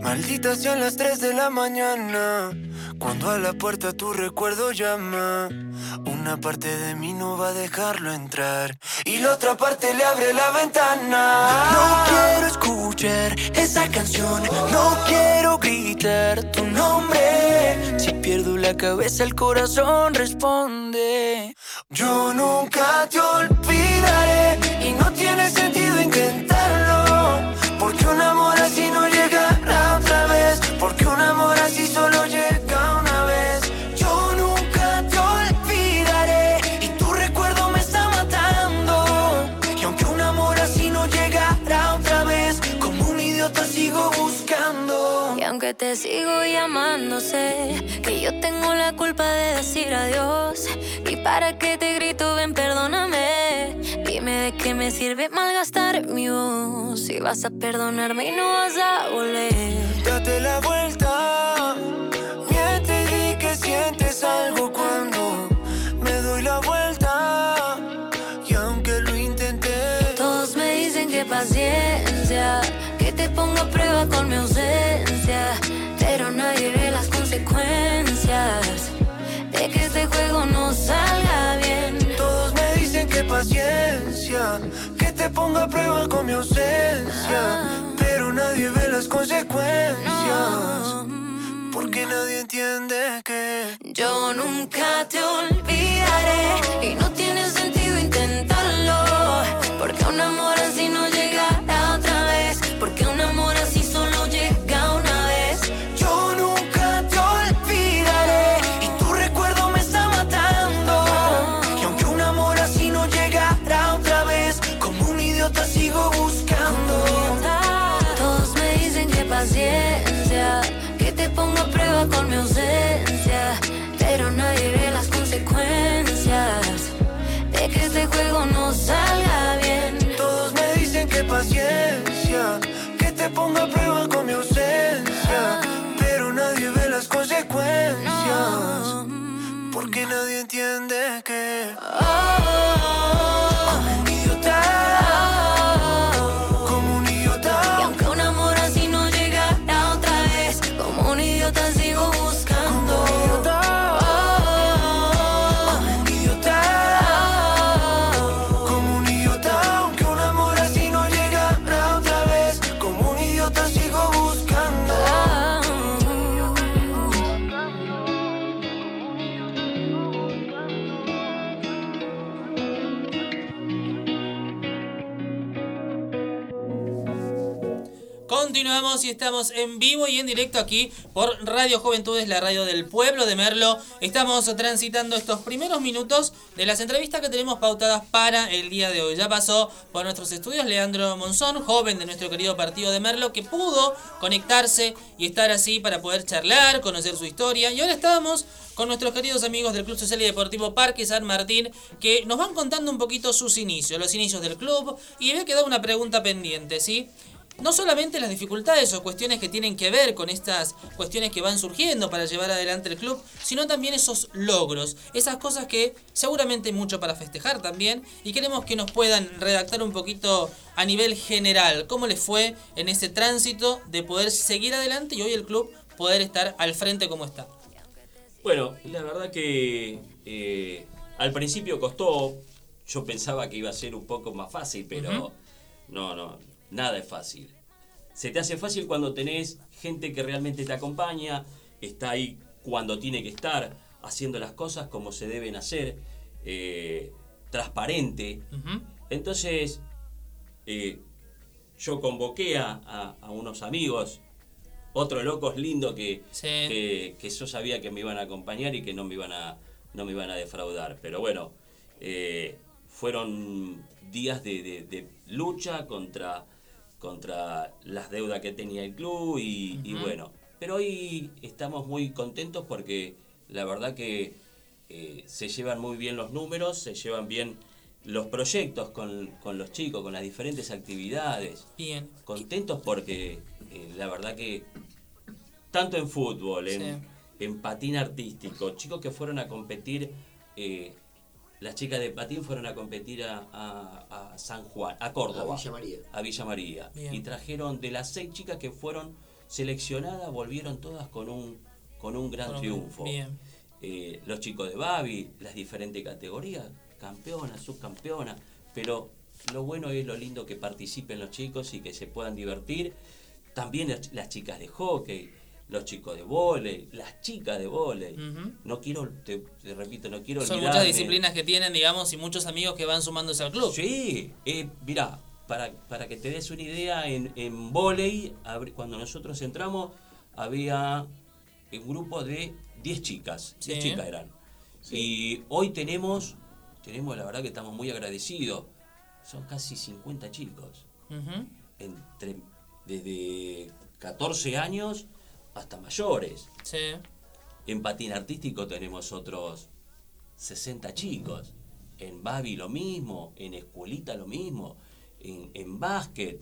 Malditas sean las 3 de la mañana, cuando a la puerta tu recuerdo llama. Una parte de mí no va a dejarlo entrar y la otra parte le abre la ventana. No quiero escuchar esa canción, no quiero gritar tu nombre. Si pierdo la cabeza, el corazón responde. Yo nunca te olvidaré y no tiene te sigo llamando, sé que yo tengo la culpa de decir adiós. Y para que te grito, ven, perdóname. Dime de qué me sirve malgastar mi voz. Si vas a perdonarme y no vas a volver. Date la vuelta. Miente y di que sientes algo cuando me doy la vuelta. Y aunque lo intenté, Todos me dicen que paciencia, que te pongo a prueba con mi ausencia. Salga bien. todos me dicen que paciencia, que te ponga a prueba con mi ausencia. Pero nadie ve las consecuencias. Porque nadie entiende que Yo nunca te olvidaré y no tiene Continuamos y estamos en vivo y en directo aquí por Radio Juventudes, la radio del pueblo de Merlo. Estamos transitando estos primeros minutos de las entrevistas que tenemos pautadas para el día de hoy. Ya pasó por nuestros estudios Leandro Monzón, joven de nuestro querido partido de Merlo, que pudo conectarse y estar así para poder charlar, conocer su historia. Y ahora estamos con nuestros queridos amigos del Club Social y Deportivo Parque San Martín, que nos van contando un poquito sus inicios, los inicios del club. Y me ha quedado una pregunta pendiente, ¿sí? No solamente las dificultades o cuestiones que tienen que ver con estas cuestiones que van surgiendo para llevar adelante el club, sino también esos logros, esas cosas que seguramente hay mucho para festejar también y queremos que nos puedan redactar un poquito a nivel general cómo les fue en ese tránsito de poder seguir adelante y hoy el club poder estar al frente como está. Bueno, la verdad que eh, al principio costó, yo pensaba que iba a ser un poco más fácil, pero no, no, nada es fácil. Se te hace fácil cuando tenés gente que realmente te acompaña, está ahí cuando tiene que estar, haciendo las cosas como se deben hacer, eh, transparente. Entonces, eh, yo convoqué a, a, unos amigos, otros locos lindos que, que, que, yo sabía que me iban a acompañar y que no me iban a, no me iban a defraudar. Pero bueno, eh, fueron días de, de, de lucha contra contra las deudas que tenía el club y, bueno, pero hoy estamos muy contentos porque la verdad que eh, se llevan muy bien los números, se llevan bien los proyectos con, los chicos, con las diferentes actividades. Bien. Contentos porque eh, la verdad que tanto en fútbol, en, en patín artístico, chicos que fueron a competir eh, las chicas de patín fueron a competir a, San Juan, a Córdoba. A Villa María. A Villa María. Y trajeron de las seis chicas que fueron seleccionadas, volvieron todas con un, con un gran triunfo. Eh, los chicos de Babi, las diferentes categorías, campeonas, subcampeonas, pero lo bueno es lo lindo que participen los chicos y que se puedan divertir. También las chicas de hockey, los chicos de vóley, las chicas de vóley. No quiero, te, repito, no quiero Son muchas disciplinas que tienen, digamos, y muchos amigos que van sumándose al club. Sí, eh, mirá, para, para que te des una idea, en, en vóley, cuando nosotros entramos, había un grupo de 10 chicas, 10 chicas eran. Y hoy tenemos, tenemos, la verdad que estamos muy agradecidos, son casi 50 chicos. Entre, desde 14 años hasta mayores. Sí. En patín artístico tenemos otros 60 chicos. En Babi lo mismo, en escuelita lo mismo, en, en básquet,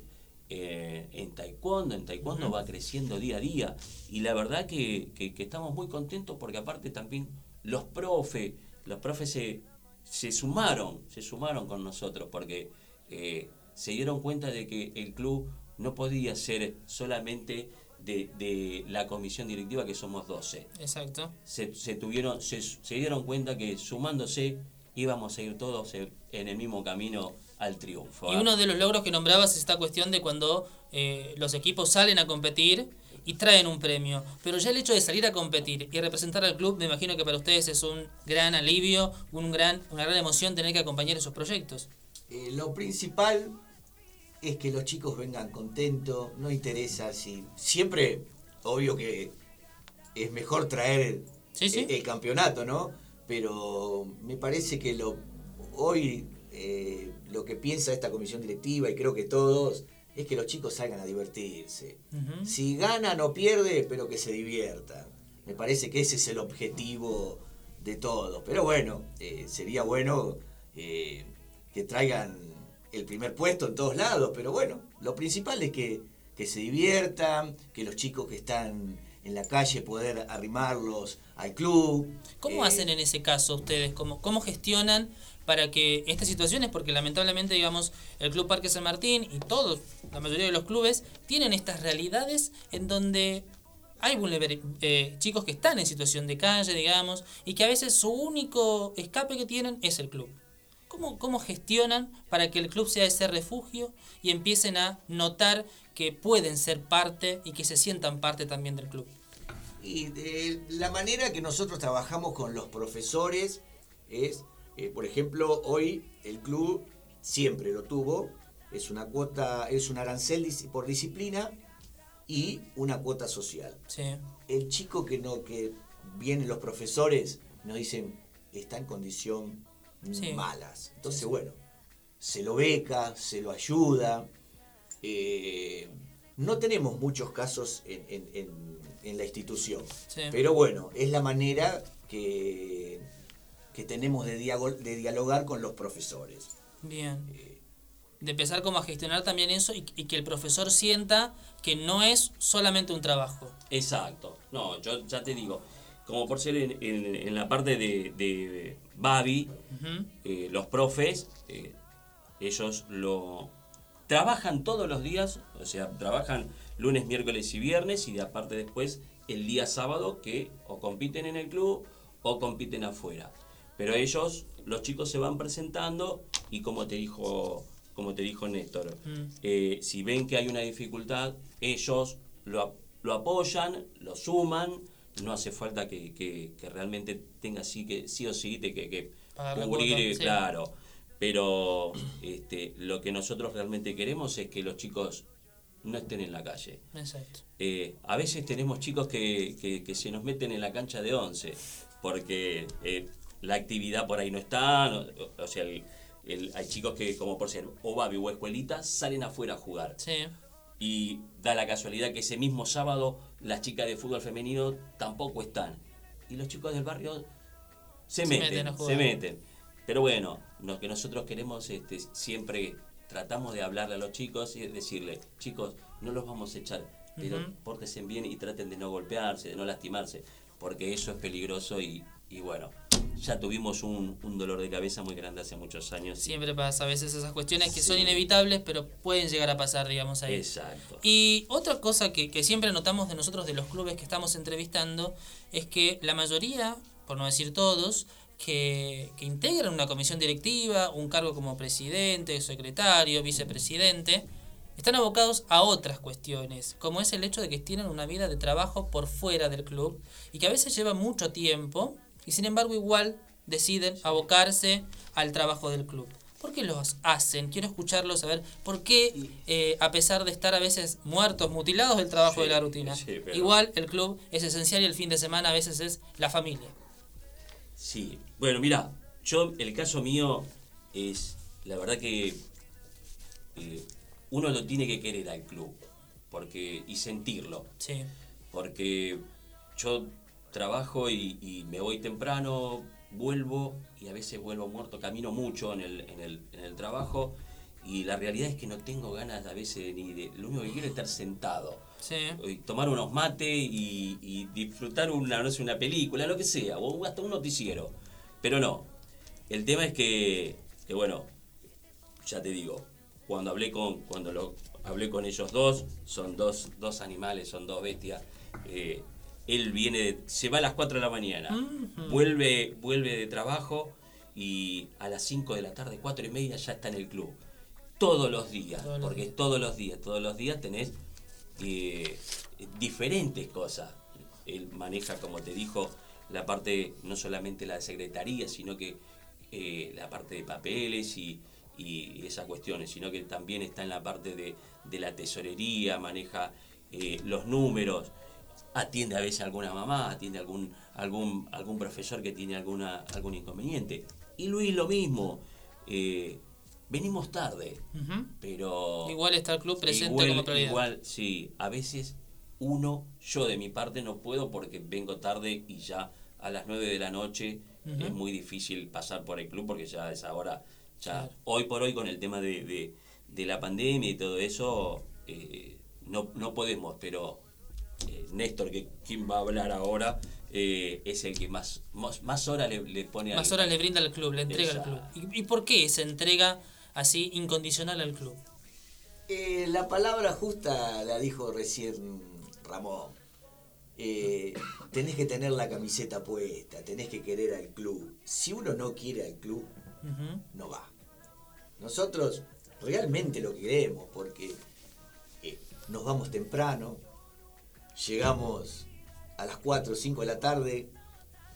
eh, en taekwondo. En taekwondo va creciendo día a día. Y la verdad que, estamos muy contentos porque aparte también los profes, los profes se, se sumaron, se sumaron con nosotros porque eh, se dieron cuenta de que el club no podía ser solamente de, la comisión directiva, que somos 12. Exacto. Se, tuvieron, se, dieron cuenta que sumándose íbamos a ir todos en el mismo camino al triunfo. Y uno de los logros que nombrabas es esta cuestión de cuando eh, los equipos salen a competir y traen un premio. Pero ya el hecho de salir a competir y representar al club, me imagino que para ustedes es un gran alivio, un gran, una gran emoción tener que acompañar esos proyectos. Eh, lo principal es que los chicos vengan contentos, no interesa si. Siempre, obvio que es mejor traer El, campeonato, ¿no? Pero me parece que lo hoy eh, lo que piensa esta comisión directiva, y creo que todos, es que los chicos salgan a divertirse. Si ganan o pierde, pero que se diviertan. Me parece que ese es el objetivo de todos. Pero bueno, eh, sería bueno eh, que traigan el primer puesto en todos lados, pero bueno, lo principal es que, se diviertan, que los chicos que están en la calle poder arrimarlos al club. ¿Cómo eh, hacen en ese caso ustedes? ¿Cómo, ¿Cómo gestionan para que estas situaciones, porque lamentablemente, digamos, el Club Parque San Martín y todos, la mayoría de los clubes, tienen estas realidades en donde hay eh, chicos que están en situación de calle, digamos, y que a veces su único escape que tienen es el club. ¿Cómo, gestionan para que el club sea ese refugio y empiecen a notar que pueden ser parte y que se sientan parte también del club? Y de la manera que nosotros trabajamos con los profesores es, eh, por ejemplo, hoy el club siempre lo tuvo, es una cuota, es un arancel por disciplina y una cuota social. Sí. El chico que no, que vienen los profesores, nos dicen, está en condición Sí. malas. Entonces, Sí, sí. bueno, se lo beca, se lo ayuda. Eh, no tenemos muchos casos en, en- en- en la institución. Sí. Pero bueno, es la manera que, que tenemos de, diago- de dialogar con los profesores. Bien. De empezar como a gestionar también eso y, y que el profesor sienta que no es solamente un trabajo. Exacto. No, yo ya te digo, como por ser en, en- en la parte de, de Babi, eh, los profes, eh, ellos lo trabajan todos los días, o sea, trabajan lunes, miércoles y viernes y de aparte después el día sábado que o compiten en el club o compiten afuera. Pero ellos, los chicos se van presentando y como te dijo, como te dijo Néstor, eh, si ven que hay una dificultad, ellos lo, lo apoyan, lo suman, no hace falta que, que- que realmente tenga así que sí o sí te que, que cubrir, sí. claro. Pero este, lo que nosotros realmente queremos es que los chicos no estén en la calle. Exacto. Eh, a veces tenemos chicos que, que- que se nos meten en la cancha de 11 porque eh, la actividad por ahí no está, no- o sea, el- el- hay chicos que como por ser o babi o escuelita salen afuera a jugar. Sí. Y da la casualidad que ese mismo sábado las chicas de fútbol femenino tampoco están. Y los chicos del barrio se, Se meten, meten se meten. Pero bueno, lo que nosotros queremos este, siempre tratamos de hablarle a los chicos y decirle, chicos, no los vamos a echar, pero Ujú. pórtense bien y traten de no golpearse, de no lastimarse, porque eso es peligroso y, y bueno, ya tuvimos un, un dolor de cabeza muy grande hace muchos años. Siempre pasa a veces esas cuestiones que son inevitables, pero pueden llegar a pasar, digamos, ahí. Exacto. Y otra cosa que, que siempre notamos de nosotros, de los clubes que estamos entrevistando, es que la mayoría, por no decir todos, que, que integran una comisión directiva, un cargo como presidente, secretario, vicepresidente, están abocados a otras cuestiones, como es el hecho de que tienen una vida de trabajo por fuera del club y que a veces lleva mucho tiempo y sin embargo igual deciden abocarse al trabajo del club. ¿Por qué los hacen? Quiero escucharlos, saber por qué, eh, a pesar de estar a veces muertos, mutilados del trabajo de la rutina, sí, pero- igual el club es esencial y el fin de semana a veces es la familia. Sí, bueno, mira, yo, el caso mío es, la verdad que eh, uno lo tiene que querer al club porque y sentirlo. Sí. Porque yo trabajo y, y me voy temprano, vuelvo y a veces vuelvo muerto, camino mucho en el, en el, en el trabajo y la realidad es que no tengo ganas a veces ni de... Lo único que quiero es estar sentado Sí. tomar unos mates y, y disfrutar una, no sé, una película, lo que sea, o hasta un noticiero. Pero no. El tema es que, que bueno, ya te digo, cuando hablé con, cuando lo, hablé con ellos dos, son dos, dos animales, son dos bestias. eh, él viene, de- se va a las 4 de la mañana, vuelve, vuelve de trabajo y a las 5 de la tarde, 4 y media ya está en el club. Todos los días, Todos los porque todos los días, todos los días tenés eh, diferentes cosas. Él maneja, como te dijo, la parte, no solamente la de secretaría, sino que eh, la parte de papeles y, y esas cuestiones, sino que también está en la parte de, de la tesorería, maneja eh, los números, atiende a veces a alguna mamá, atiende a algún, algún, algún profesor que tiene alguna, algún inconveniente. Y Luis lo mismo, eh, venimos tarde, Ujú. pero... Igual está el club presente igual, como prioridad. Igual, sí, a veces uno, yo de mi parte no puedo porque vengo tarde y ya a las 9 de la noche Ujú. es muy difícil pasar por el club porque ya a esa hora, Claro. hoy por hoy con el tema de, de- de la pandemia y todo eso, eh, no, no podemos, pero eh, Néstor, que quien va a hablar ahora, eh, es el que más, más, más horas le, le pone Más al- horas le brinda al club, le entrega al club. ¿Y, y por qué se entrega así incondicional al club? Eh, la palabra justa la dijo recién Ramón. Eh, tenés que tener la camiseta puesta, tenés que querer al club. Si uno no quiere al club, no va. Nosotros realmente lo queremos porque eh, nos vamos temprano, llegamos a las 4 o 5 de la tarde,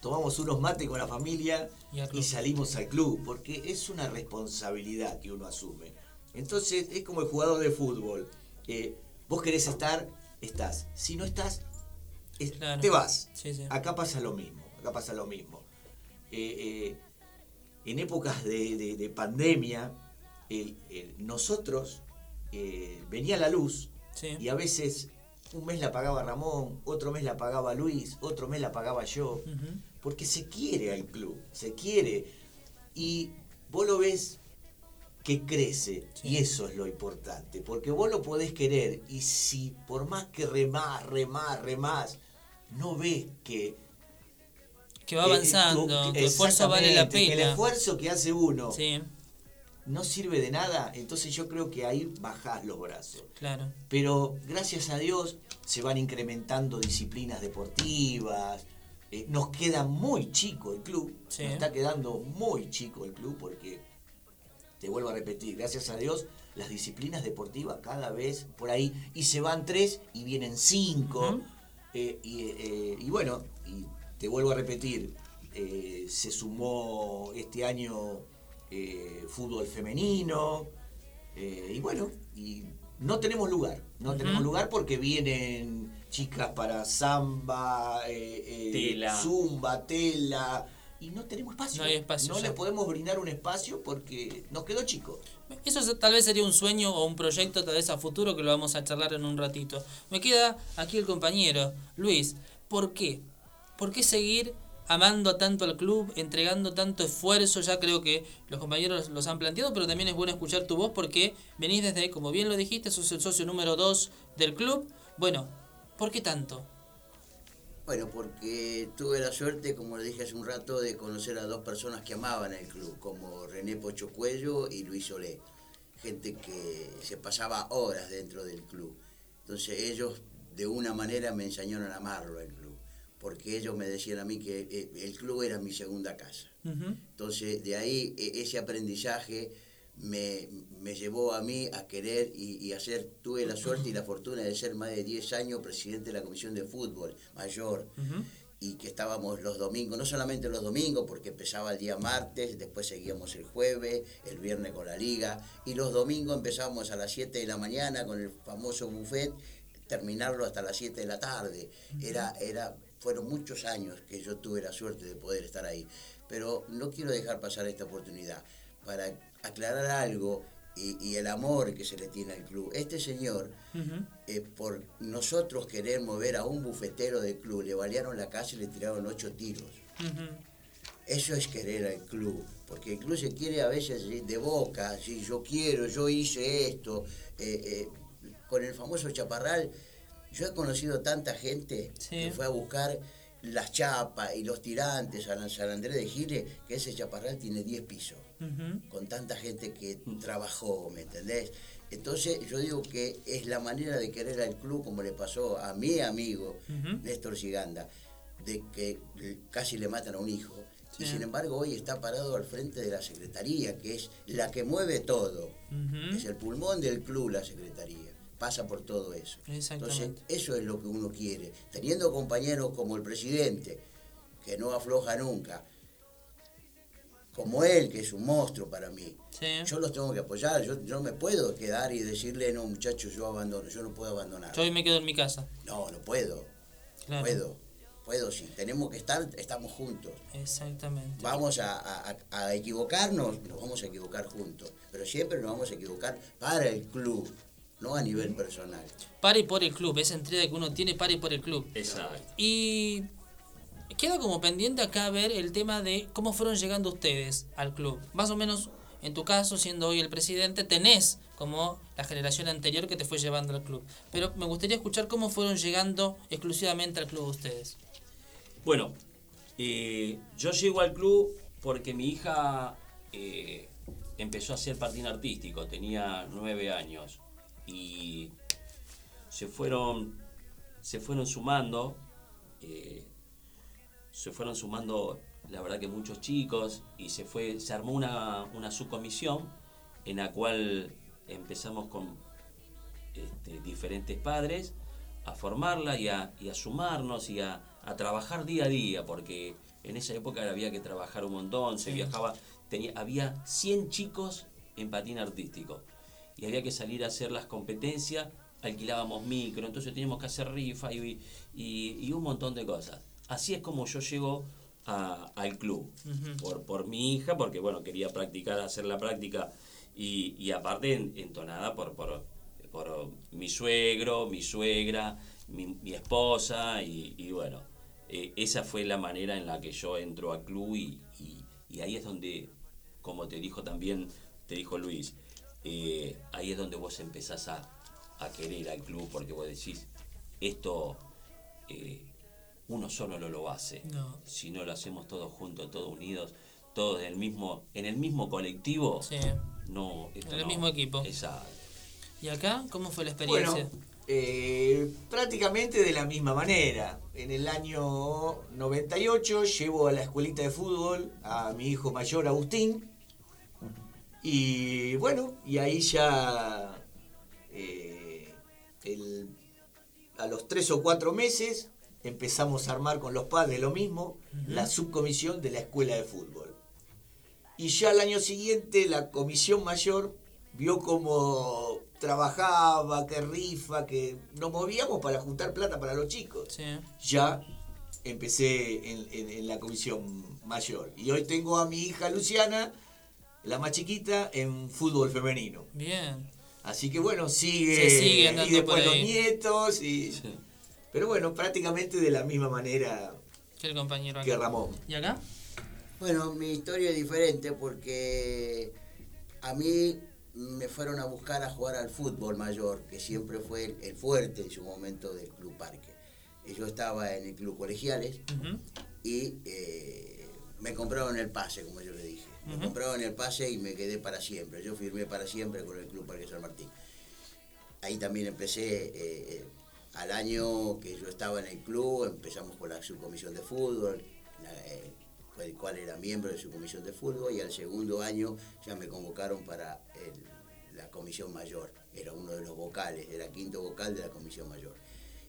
tomamos unos mates con la familia Y salimos al club, porque es una responsabilidad que uno asume. Entonces es como el jugador de fútbol. eh, vos querés estar estás. Si no estás, es- Claro. te vas. Sí, sí. Acá pasa lo mismo, acá pasa lo mismo. Eh, eh, en épocas de, de- de pandemia, el- el- nosotros eh, venía la luz Sí. y a veces un mes la pagaba Ramón, otro mes la pagaba Luis, otro mes la pagaba yo, porque se quiere al club, se quiere. Y vos lo ves que crece, y eso es lo importante, porque vos lo podés querer, y si por más que remás, remás, remás, no ves que... Que va avanzando, que el esfuerzo vale la que pena. el esfuerzo que hace uno Sí, no sirve de nada, entonces yo creo que ahí bajás los brazos. claro. Pero gracias a Dios se van incrementando disciplinas deportivas. eh, nos queda muy chico el club. Sí. Nos está quedando muy chico el club porque, te vuelvo a repetir, gracias a Dios las disciplinas deportivas cada vez por ahí. Y se van tres y vienen cinco. Eh, y, eh, y bueno, y te vuelvo a repetir, se sumó este año eh, fútbol femenino. eh, y bueno, y no tenemos lugar. No tenemos lugar porque vienen chicas para samba, eh, Tela. zumba, tela. Y no tenemos espacio. No hay espacio No ya. le podemos brindar un espacio porque nos quedó chico. Eso tal vez sería un sueño o un proyecto tal vez a futuro que lo vamos a charlar en un ratito. Me queda aquí el compañero, Luis. ¿Por qué? ¿Por qué seguir amando tanto al club, entregando tanto esfuerzo? Ya creo que los compañeros los han planteado, pero también es bueno escuchar tu voz porque venís desde, como bien lo dijiste, sos el socio número 2 del club. Bueno, ¿por qué tanto? Bueno, porque tuve la suerte, como le dije hace un rato, de conocer a dos personas que amaban el club, como René Pocho Cuello y Luis Solé. Gente que se pasaba horas dentro del club. Entonces ellos de una manera me enseñaron a amarlo el club, porque ellos me decían a mí que eh, el club era mi segunda casa. Entonces, de ahí e- ese aprendizaje me, me llevó a mí a querer y, y hacer, tuve la suerte y la fortuna de ser más de 10 años presidente de la Comisión de Fútbol Mayor y que estábamos los domingos, no solamente los domingos, porque empezaba el día martes, después seguíamos el jueves, el viernes con la liga, y los domingos empezábamos a las 7 de la mañana con el famoso buffet, terminarlo hasta las 7 de la tarde. Era, era, fueron muchos años que yo tuve la suerte de poder estar ahí. Pero no quiero dejar pasar esta oportunidad para aclarar algo y, y el amor que se le tiene al club. Este señor, eh, por nosotros querer mover a un bufetero del club, le balearon la casa y le tiraron ocho tiros. Eso es querer al club, porque el club se quiere a veces de boca, si yo quiero, yo hice esto. eh, eh, con el famoso chaparral, yo he conocido tanta gente que fue a buscar las chapas y los tirantes a San Andrés de Giles, que ese chaparral tiene 10 pisos, con tanta gente que trabajó, ¿me entendés? Entonces yo digo que es la manera de querer al club, como le pasó a mi amigo Néstor Giganda, de que casi le matan a un hijo. Y sin embargo hoy está parado al frente de la Secretaría, que es la que mueve todo. Es el pulmón del club la Secretaría. Pasa por todo eso. Entonces, eso es lo que uno quiere. Teniendo compañeros como el presidente, que no afloja nunca, como él, que es un monstruo para mí, yo los tengo que apoyar. Yo, yo no me puedo quedar y decirle, no, muchachos, yo abandono. Yo no puedo abandonar. Yo hoy me quedo en mi casa. No, no puedo. Claro. Puedo. Puedo, sí. Tenemos que estar, estamos juntos. Exactamente. Vamos a, a- a equivocarnos, nos vamos a equivocar juntos. Pero siempre nos vamos a equivocar para el club, no a nivel personal. Para y por el club, esa entrega que uno tiene para y por el club. Exacto. Y queda como pendiente acá ver el tema de cómo fueron llegando ustedes al club. Más o menos, en tu caso, siendo hoy el presidente, tenés como la generación anterior que te fue llevando al club. Pero me gustaría escuchar cómo fueron llegando exclusivamente al club ustedes. Bueno, eh, yo llego al club porque mi hija eh, empezó a hacer patín artístico, tenía nueve años y se fueron, se fueron sumando, eh, se fueron sumando, la verdad que muchos chicos y se fue, se armó una, una subcomisión en la cual empezamos con este, diferentes padres a formarla y a, y a sumarnos y a, a trabajar día a día, porque en esa época había que trabajar un montón, se viajaba, tenía, había 100 chicos en patín artístico y había que salir a hacer las competencias alquilábamos micro, entonces teníamos que hacer rifa y, y, y un montón de cosas. Así es como yo llego a- al club, por, por mi hija, porque bueno, quería practicar, hacer la práctica y, y aparte en- entonada por, por, por mi suegro, mi suegra, mi, mi esposa y, y bueno, eh, esa fue la manera en la que yo entro al club y, y- y ahí es donde, como te dijo también, te dijo Luis, eh, ahí es donde vos empezás a, a querer al club porque vos decís, esto eh, uno solo no lo hace. No. Si no lo hacemos todos juntos, todos unidos, todos en el mismo, en el mismo colectivo, Sí. no, esto En el no. mismo equipo. Exacto. ¿Y acá cómo fue la Bueno, experiencia? eh, prácticamente de la misma manera. En el año 98 llevo a la escuelita de fútbol a mi hijo mayor Agustín. Y bueno, y ahí ya eh, el- a los tres o cuatro meses empezamos a armar con los padres lo mismo, la subcomisión de la escuela de fútbol. Y ya al año siguiente la comisión mayor vio cómo trabajaba, que rifa, que nos movíamos para juntar plata para los chicos. Ya empecé en, en- en la comisión mayor. Y hoy tengo a mi hija Luciana, la más chiquita, en fútbol femenino. Bien. Así que bueno, sigue. Se sigue andando y después por los nietos. Y, Pero bueno, prácticamente de la misma manera Que el compañero acá. que Ramón. ¿Y acá? Bueno, mi historia es diferente porque a mí me fueron a buscar a jugar al fútbol mayor, que siempre fue el, el fuerte en su momento del Club Parque. Y Yo estaba en el Club Colegiales y eh, me compraron el pase, como yo Me Ujú. compraron el pase y me quedé para siempre. Yo firmé para siempre con el Club Parque San Martín. Ahí también empecé, eh, eh, al año que yo estaba en el club, empezamos con la subcomisión de fútbol, eh, el cual era miembro de su comisión de fútbol, y al segundo año ya me convocaron para el- la comisión mayor. Era uno de los vocales, era quinto vocal de la comisión mayor.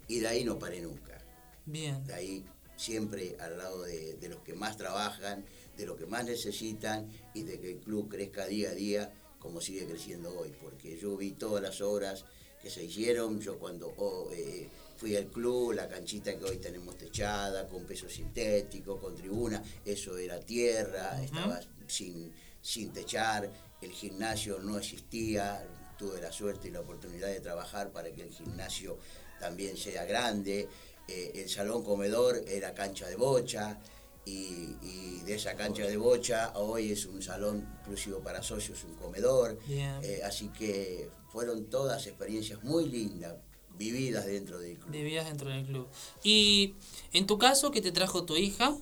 Y de ahí no paré nunca. Bien. De ahí siempre al lado de, de los que más trabajan, de los que más necesitan y de que el club crezca día a día como sigue creciendo hoy. Porque yo vi todas las obras que se hicieron, yo cuando oh, eh, fui al club, la canchita que hoy tenemos techada, con peso sintético, con tribuna, eso era tierra, estaba sin, sin techar, el gimnasio no existía, tuve la suerte y la oportunidad de trabajar para que el gimnasio también sea grande, eh, el salón comedor era cancha de bocha y, y de esa cancha de bocha hoy es un salón inclusivo para socios, un comedor, eh, así que fueron todas experiencias muy lindas vividas dentro del club. Vivías dentro del club. Y en tu caso, que te trajo tu hija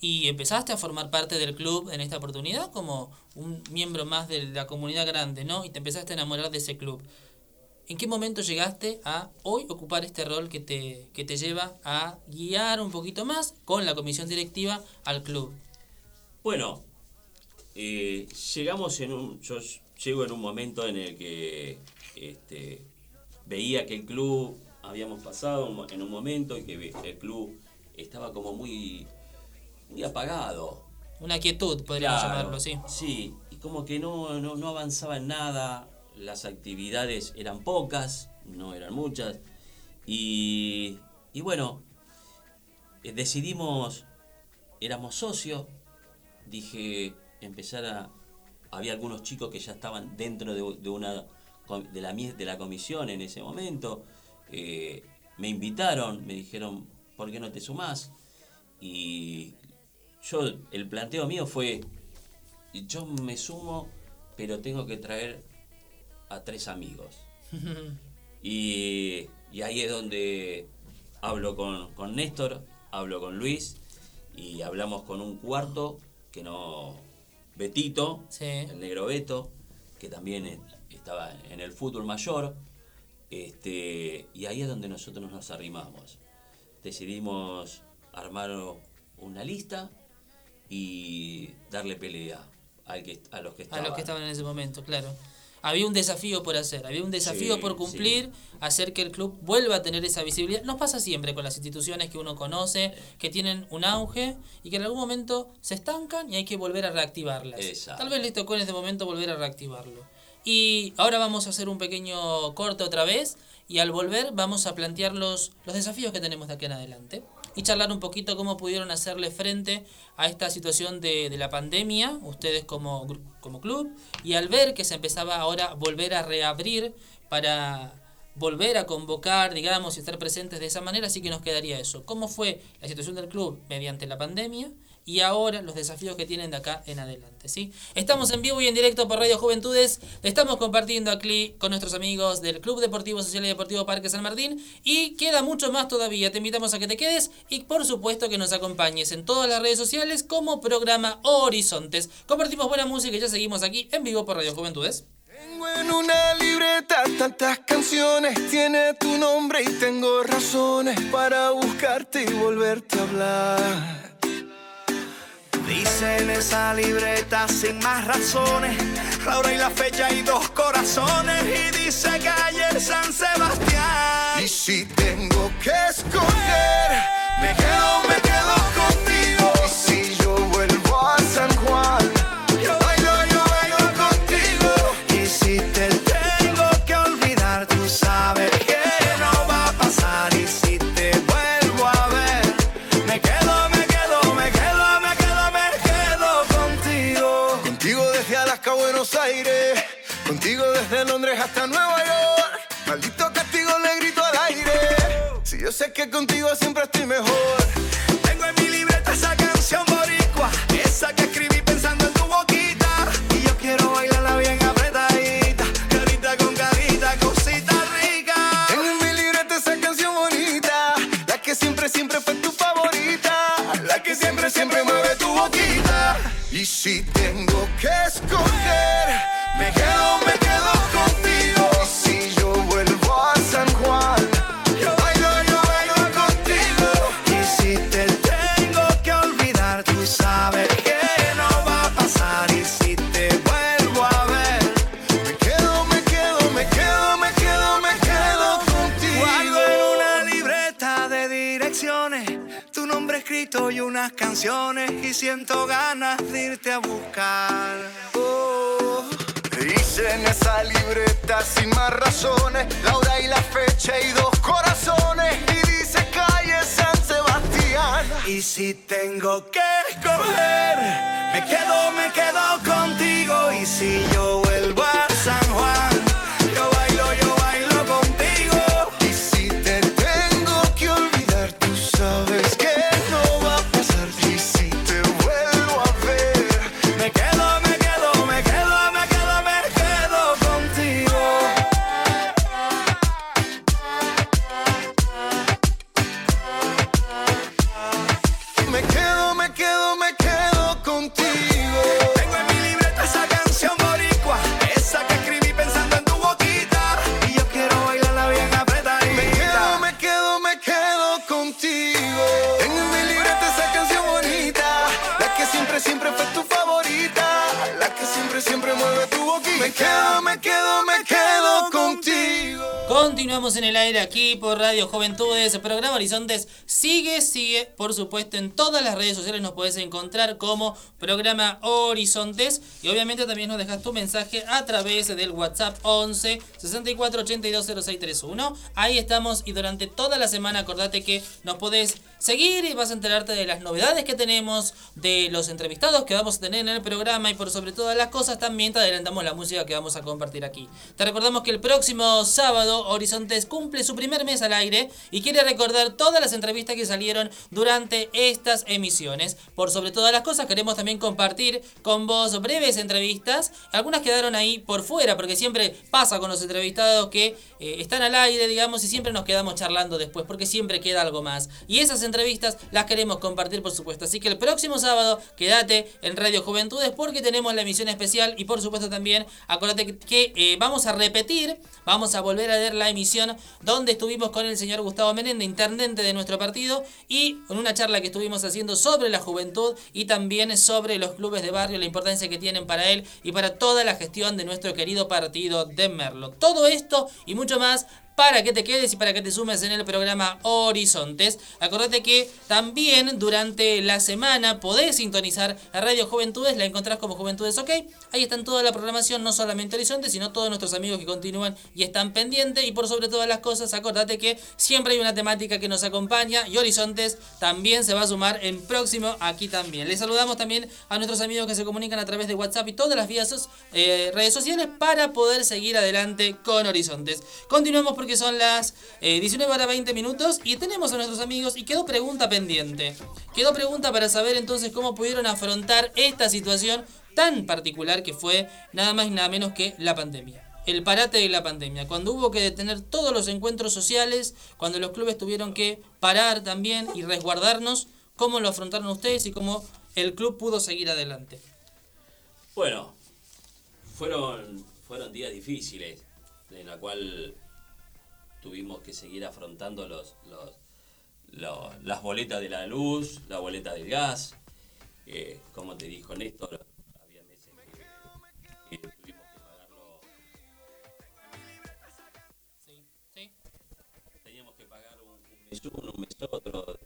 y empezaste a formar parte del club en esta oportunidad como un miembro más de la comunidad grande, ¿no? Y te empezaste a enamorar de ese club. ¿En qué momento llegaste a hoy ocupar este rol que te, que te lleva a guiar un poquito más con la comisión directiva al club? Bueno, eh, llegamos en un. Yo llego en un momento en el que este, veía que el club habíamos pasado en un momento y que el club estaba como muy, muy apagado. Una quietud, podríamos Claro, llamarlo, sí. Sí, y como que no, no, no avanzaba en nada, las actividades eran pocas, no eran muchas, y, y bueno, eh, decidimos, éramos socios, dije empezar a... Había algunos chicos que ya estaban dentro de, una de la, de la comisión en ese momento, eh, me invitaron, me dijeron, ¿por qué no te sumás? Y yo, el planteo mío fue, yo me sumo, pero tengo que traer a tres amigos. Y, y ahí es donde hablo con, con Néstor, hablo con Luis y hablamos con un cuarto que no. Betito, el negro Beto, que también estaba en el fútbol mayor. Este, y ahí es donde nosotros nos arrimamos. Decidimos armar una lista y darle pelea al que, a los que A los que estaban en ese momento, claro. Había un desafío por hacer, había un desafío Sí, por cumplir, hacer que el club vuelva a tener esa visibilidad. Nos pasa siempre con las instituciones que uno conoce, que tienen un auge y que en algún momento se estancan y hay que volver a reactivarlas. Exacto. Tal vez les tocó en este momento volver a reactivarlo. Y ahora vamos a hacer un pequeño corte otra vez y al volver vamos a plantear los, los desafíos que tenemos de aquí en adelante y charlar un poquito cómo pudieron hacerle frente a esta situación de, de la pandemia, ustedes como, como club, y al ver que se empezaba ahora a volver a reabrir para volver a convocar, digamos, y estar presentes de esa manera, así que nos quedaría eso. ¿Cómo fue la situación del club mediante la pandemia? Y ahora los desafíos que tienen de acá en adelante, ¿sí? Estamos en vivo y en directo por Radio Juventudes. Estamos compartiendo aquí con nuestros amigos del Club Deportivo Social y Deportivo Parque San Martín. Y queda mucho más todavía. Te invitamos a que te quedes y por supuesto que nos acompañes en todas las redes sociales como programa Horizontes. Compartimos buena música y ya seguimos aquí en vivo por Radio Juventudes. Tengo en una libreta tantas canciones, tiene tu nombre y tengo razones para buscarte y volverte a hablar. Dice en esa libreta sin más razones, la hora y la fecha y dos corazones. Y dice calle San Sebastián. Y si tengo que escoger, me quedo, me quedo contigo. Supuesto, en todas las redes sociales nos puedes encontrar como programa Horizontes. Y obviamente también nos dejas tu mensaje a través del WhatsApp 11 64 82 0631. Ahí estamos y durante toda la semana acordate que nos podés seguir y vas a enterarte de las novedades que tenemos, de los entrevistados que vamos a tener en el programa y por sobre todas las cosas también te adelantamos la música que vamos a compartir aquí. Te recordamos que el próximo sábado Horizontes cumple su primer mes al aire y quiere recordar todas las entrevistas que salieron durante estas emisiones. Por sobre todas las cosas queremos también compartir con vos breves entrevistas. Algunas quedaron ahí por fuera porque siempre pasa con los entrevistados que eh, están al aire, digamos, y siempre nos quedamos charlando después porque siempre queda algo más. Y esas entrevistas las queremos compartir, por supuesto. Así que el próximo sábado quédate en Radio Juventudes porque tenemos la emisión especial y por supuesto también acuérdate que, eh, vamos a repetir, vamos a volver a ver la emisión donde estuvimos con el señor Gustavo Menéndez, intendente de nuestro partido, y con una charla que estuvimos haciendo sobre la juventud y también sobre los clubes de barrio, la importancia que tienen para él y para toda la gestión de nuestro querido partido de Merlo. Todo esto y mucho más para que te quedes y para que te sumes en el programa Horizontes. Acordate que también durante la semana podés sintonizar a Radio Juventudes, la encontrás como Juventudes OK. Ahí están toda la programación, no solamente Horizontes, sino todos nuestros amigos que continúan y están pendientes. Y por sobre todas las cosas, acordate que siempre hay una temática que nos acompaña y Horizontes también se va a sumar en próximo aquí también. Les saludamos también a nuestros amigos que se comunican a través de WhatsApp y todas las vías eh, redes sociales para poder seguir adelante con Horizontes. Continuamos porque son las 19 horas 20 minutos y tenemos a nuestros amigos y quedó pregunta pendiente. Quedó pregunta para saber entonces cómo pudieron afrontar esta situación tan particular que fue nada más y nada menos que la pandemia. El parate de la pandemia, cuando hubo que detener todos los encuentros sociales, cuando los clubes tuvieron que parar también y resguardarnos, ¿cómo lo afrontaron ustedes y cómo el club pudo seguir adelante? Bueno, fueron, fueron días difíciles, en la cual tuvimos que seguir afrontando los, los, las boletas de la luz, la boleta del gas. Eh, como te dijo Néstor, había meses que, tuvimos que pagarlo. Teníamos que pagar un mes uno, un mes otro,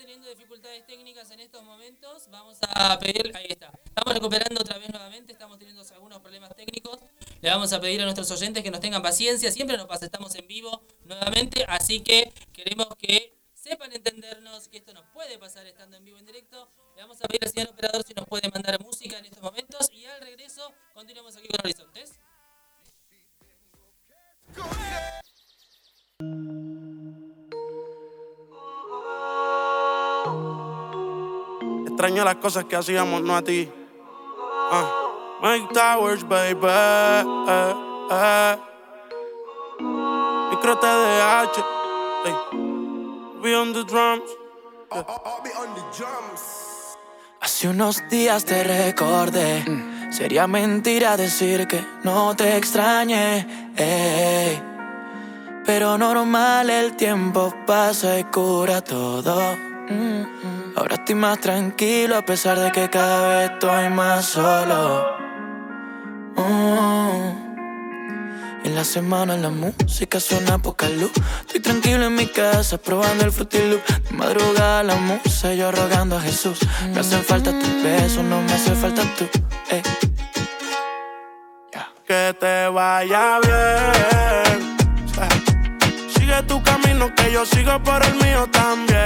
teniendo dificultades técnicas en estos momentos. Vamos a pedir, ahí está. Estamos recuperando otra vez nuevamente, estamos teniendo algunos problemas técnicos. Le vamos a pedir a nuestros oyentes que nos tengan paciencia. Siempre nos pasa, estamos en vivo nuevamente, así que queremos que sepan entendernos que esto nos puede pasar estando en vivo en directo. Le vamos a pedir al señor operador si nos puede mandar música en estos momentos y al regreso continuamos aquí con Horizontes. Extraño las cosas que hacíamos, no a ti. Ah. Make Towers, baby. Eh, eh. Micro TDH. Hey. Be on the drums. Hace unos días te recordé. Sería mentira decir que no te extrañé. ey. Pero normal, el tiempo pasa y cura todo. Ahora estoy más tranquilo a pesar de que cada vez estoy más solo. Mm. En la semana la música suena poca luz. Estoy tranquilo en mi casa probando el Fruity Loop. De madrugada la musa yo rogando a Jesús. Me hacen falta tus besos, no me hace falta tú. ey. Que te vaya bien. Sigue tu que yo sigo por el mío también.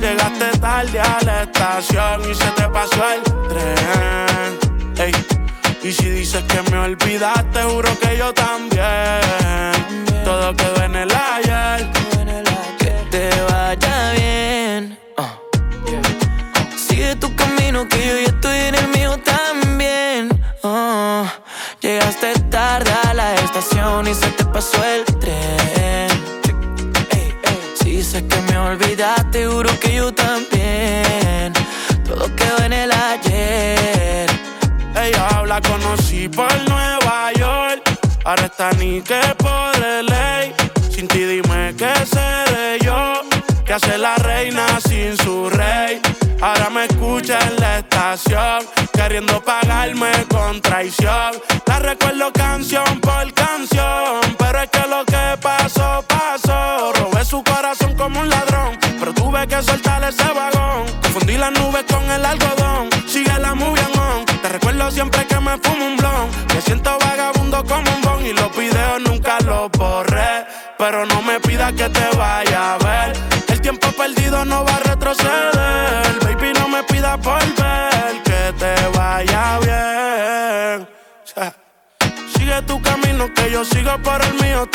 Llegaste tarde a la estación y se te pasó el tren. Y si dices que me olvidaste, juro que yo también. Todo quedó en el ayer. Que te vaya bien. Ah. Sigue tu camino que yo ya estoy en el mío también. Ah. Llegaste tarde a la estación y se te pasó el olvidaste, juro que yo también. Todo quedó en el ayer. Ella la conocí por Nueva York. Ahora está ni que por ley. Sin ti dime qué seré yo. Que hace la reina sin su rey. Ahora me escucha en la estación. Queriendo pagarme con traición. La recuerdo canción por canción. Pero es que lo que pasó, pasó. Robé su corazón como un ladrón. Pero tuve que soltar ese vagón. Confundí las nubes con el algodón. Sigue la movie on. Te recuerdo siempre que me fumo un blon. Me siento vagabundo como un bon. Y los videos nunca los borré. Pero no me pidas que te vaya a ver. El tiempo perdido no va a retroceder. Baby, no me pidas volver. Que te vaya bien. Sigue tu camino que yo sigo por el mío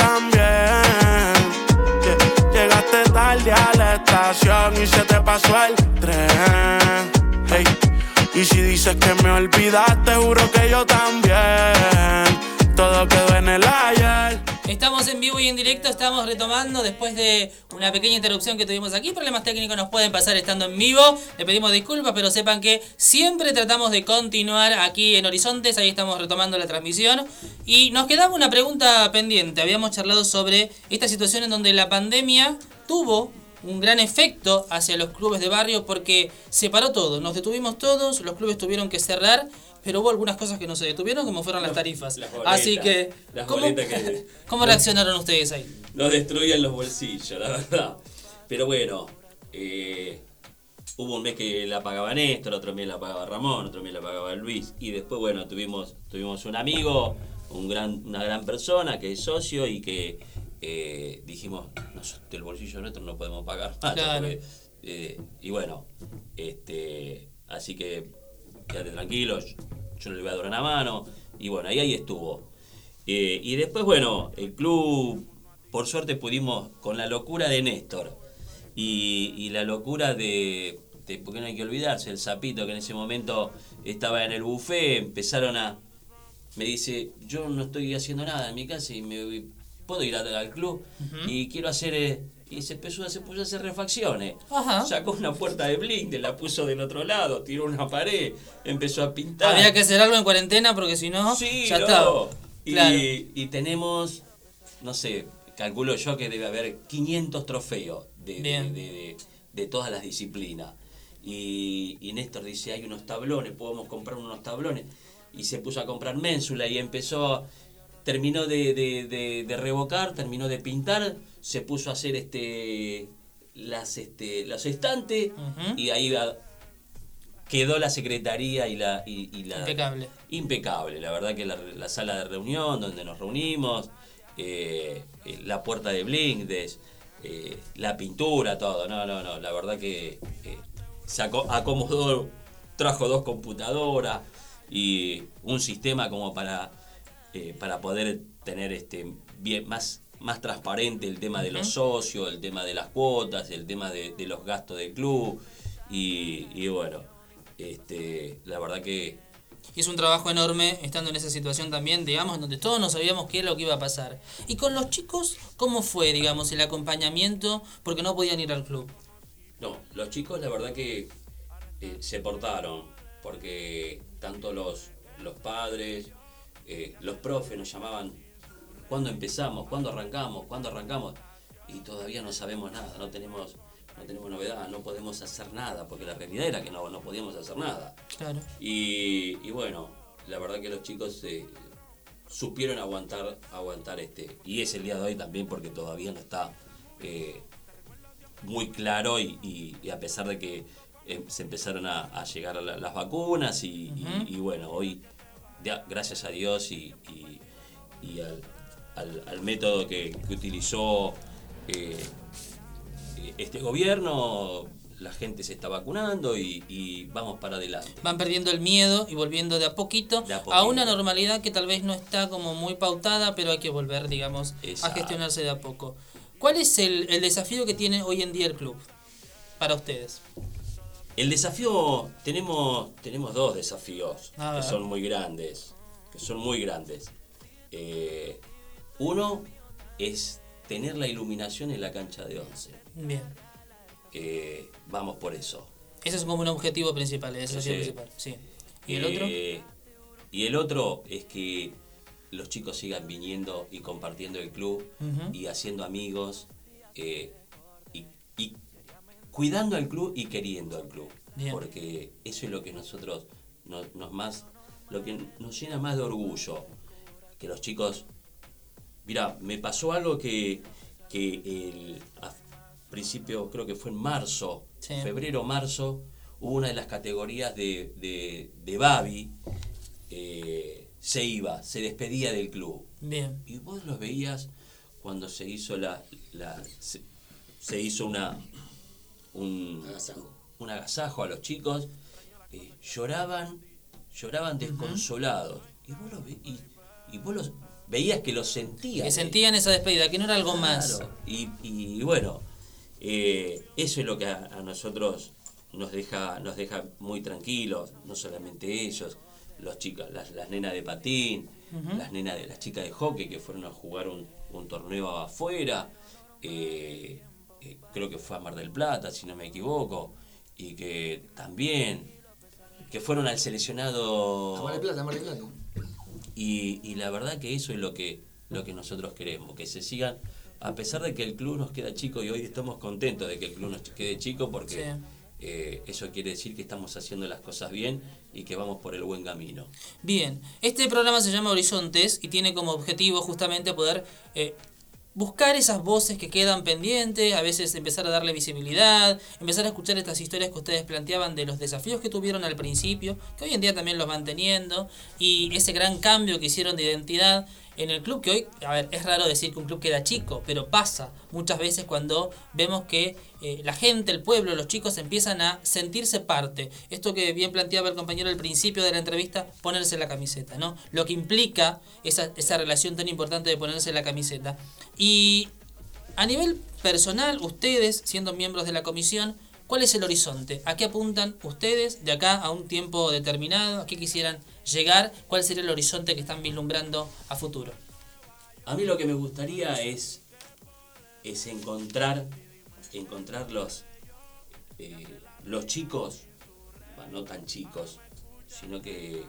y se te pasó el tren. Y si dices que me olvidaste, juro que yo también. Todo quedó en el ayer. Estamos en vivo y en directo, estamos retomando después de una pequeña interrupción que tuvimos aquí. Problemas técnicos nos pueden pasar estando en vivo. Le pedimos disculpas, pero sepan que siempre tratamos de continuar aquí en Horizontes. Ahí estamos retomando la transmisión. Y nos quedaba una pregunta pendiente. Habíamos charlado sobre esta situación en donde la pandemia tuvo un gran efecto hacia los clubes de barrio porque separó todo, nos detuvimos todos, los clubes tuvieron que cerrar, pero hubo algunas cosas que no se detuvieron como fueron las tarifas. Las boletas, Así que, las ¿cómo, que cómo reaccionaron ustedes ahí? nos destruían los bolsillos, la verdad. Pero bueno, eh, hubo un mes que la pagaba Néstor, otro mes la pagaba Ramón, otro mes la pagaba Luis. Y después, bueno, tuvimos, tuvimos un amigo, un gran, una gran persona que es socio y que eh, dijimos, "Nos- del bolsillo nuestro no podemos pagar más. Claro. porque, eh, y bueno, este, así que quédate tranquilo, yo, yo no le voy a dar una mano. Y bueno, ahí, ahí estuvo. Eh, y después, bueno, el club, por suerte pudimos, con la locura de Néstor y, y la locura de, de- porque no hay que olvidarse, el sapito que en ese momento estaba en el buffet, empezaron a, me dice, yo no estoy haciendo nada en mi casa y me puedo ir al, al club y quiero hacer... eh", y se empezó a, se puso a hacer refacciones. Ajá. Sacó una puerta de blink, la puso del otro lado, tiró una pared, empezó a pintar. Había que hacer algo en cuarentena porque si no, Sí, ya no. estaba. Y, Claro. y tenemos, no sé, calculo yo que debe haber 500 trofeos de, de, Bien. de- de- de todas las disciplinas. Y, y Néstor dice, hay unos tablones, podemos comprar unos tablones. Y se puso a comprar ménsula y empezó, terminó de, de- de- de revocar, terminó de pintar, se puso a hacer este las este los estantes y ahí va- quedó la secretaría y la y, y la Impecable. impecable la verdad que la, la sala de reunión donde nos reunimos eh, eh, la puerta de Blinkdes eh, la pintura todo no no no la verdad que eh, se aco- acomodó trajo dos computadoras y un sistema como para eh, para poder tener este bien más más transparente el tema de los socios, el tema de las cuotas, el tema de, de los gastos del club y, y bueno, este, la verdad que Hizo un trabajo enorme estando en esa situación también, digamos, en donde todos no sabíamos qué es lo que iba a pasar. Y con los chicos, ¿cómo fue, digamos, el acompañamiento? Porque no podían ir al club. No, los chicos la verdad que eh, se portaron, porque tanto los, los padres, eh, los profes nos llamaban, ¿cuándo empezamos? ¿Cuándo arrancamos? ¿Cuándo arrancamos? Y todavía no sabemos nada, no tenemos, no tenemos novedad, no podemos hacer nada, porque la realidad era que no, no podíamos hacer nada. Claro. Y, y bueno, la verdad que los chicos eh, supieron aguantar, aguantar este. Y es el día de hoy también porque todavía no está eh, muy claro y, y- y a pesar de que eh, se empezaron a, a llegar la- las vacunas y, y- bueno, hoy gracias a Dios y, y- y al, al- al método que, que utilizó eh, eh, este gobierno, la gente se está vacunando y, y vamos para adelante. Van perdiendo el miedo y volviendo de a poquito, De a una normalidad que tal vez no está como muy pautada, pero hay que volver, digamos, a gestionarse de a poco. ¿Cuál es el, el desafío que tiene hoy en día el club para ustedes? El desafío, tenemos, tenemos dos desafíos que son muy grandes, que son muy grandes. Eh, uno es tener la iluminación en la cancha de 11. Bien. Eh, vamos por eso. Ese es como un objetivo principal, el desafío principal. Sí. ¿Y el otro? Eh, y el otro es que los chicos sigan viniendo y compartiendo el club y haciendo amigos eh, cuidando al club y queriendo al club. Bien. Porque eso es lo que nosotros nos, nos más, lo que nos llena más de orgullo. Que los chicos. Mira, me pasó algo que, que el, a principio, creo que fue en marzo, Sí. febrero, marzo, hubo una de las categorías de, de, de Babi, eh, se iba, se despedía del club. Bien. Y vos los veías cuando se hizo la. la- se, se hizo una. Un agasajo. un agasajo a los chicos. eh, lloraban, lloraban desconsolados. Y vos los, ve- y, y vos los veías que los sentían. Que sentían esa despedida, que no era algo más. Y, y bueno, eh, eso es lo que a, a nosotros nos deja, nos deja muy tranquilos, no solamente ellos, los chicos, las, las nenas de patín, las nenas de las chicas de hockey que fueron a jugar un, un torneo afuera, eh, creo que fue a Mar del Plata, si no me equivoco, y que también que fueron al seleccionado A Mar del Plata, a Mar del Plata. y, y la verdad que eso es lo que, lo que nosotros queremos, que se sigan a pesar de que el club nos queda chico y hoy estamos contentos de que el club nos quede chico porque Sí. eh, eso quiere decir que estamos haciendo las cosas bien y que vamos por el buen camino. Bien, este programa se llama Horizontes y tiene como objetivo justamente poder eh, buscar esas voces que quedan pendientes, a veces empezar a darle visibilidad, empezar a escuchar estas historias que ustedes planteaban de los desafíos que tuvieron al principio, que hoy en día también los van teniendo, y ese gran cambio que hicieron de identidad en el club, que hoy, a ver, es raro decir que un club queda chico, pero pasa muchas veces cuando vemos que eh, la gente, el pueblo, los chicos empiezan a sentirse parte. Esto que bien planteaba el compañero al principio de la entrevista, ponerse la camiseta, ¿no? Lo que implica esa, esa relación tan importante de ponerse la camiseta. Y a nivel personal, ustedes, siendo miembros de la comisión, ¿cuál es el horizonte? ¿A qué apuntan ustedes de acá a un tiempo determinado? ¿A qué quisieran llegar? ¿Cuál sería el horizonte que están vislumbrando a futuro? A mí lo que me gustaría es, es encontrar, encontrar los, eh, los chicos, no tan chicos, sino que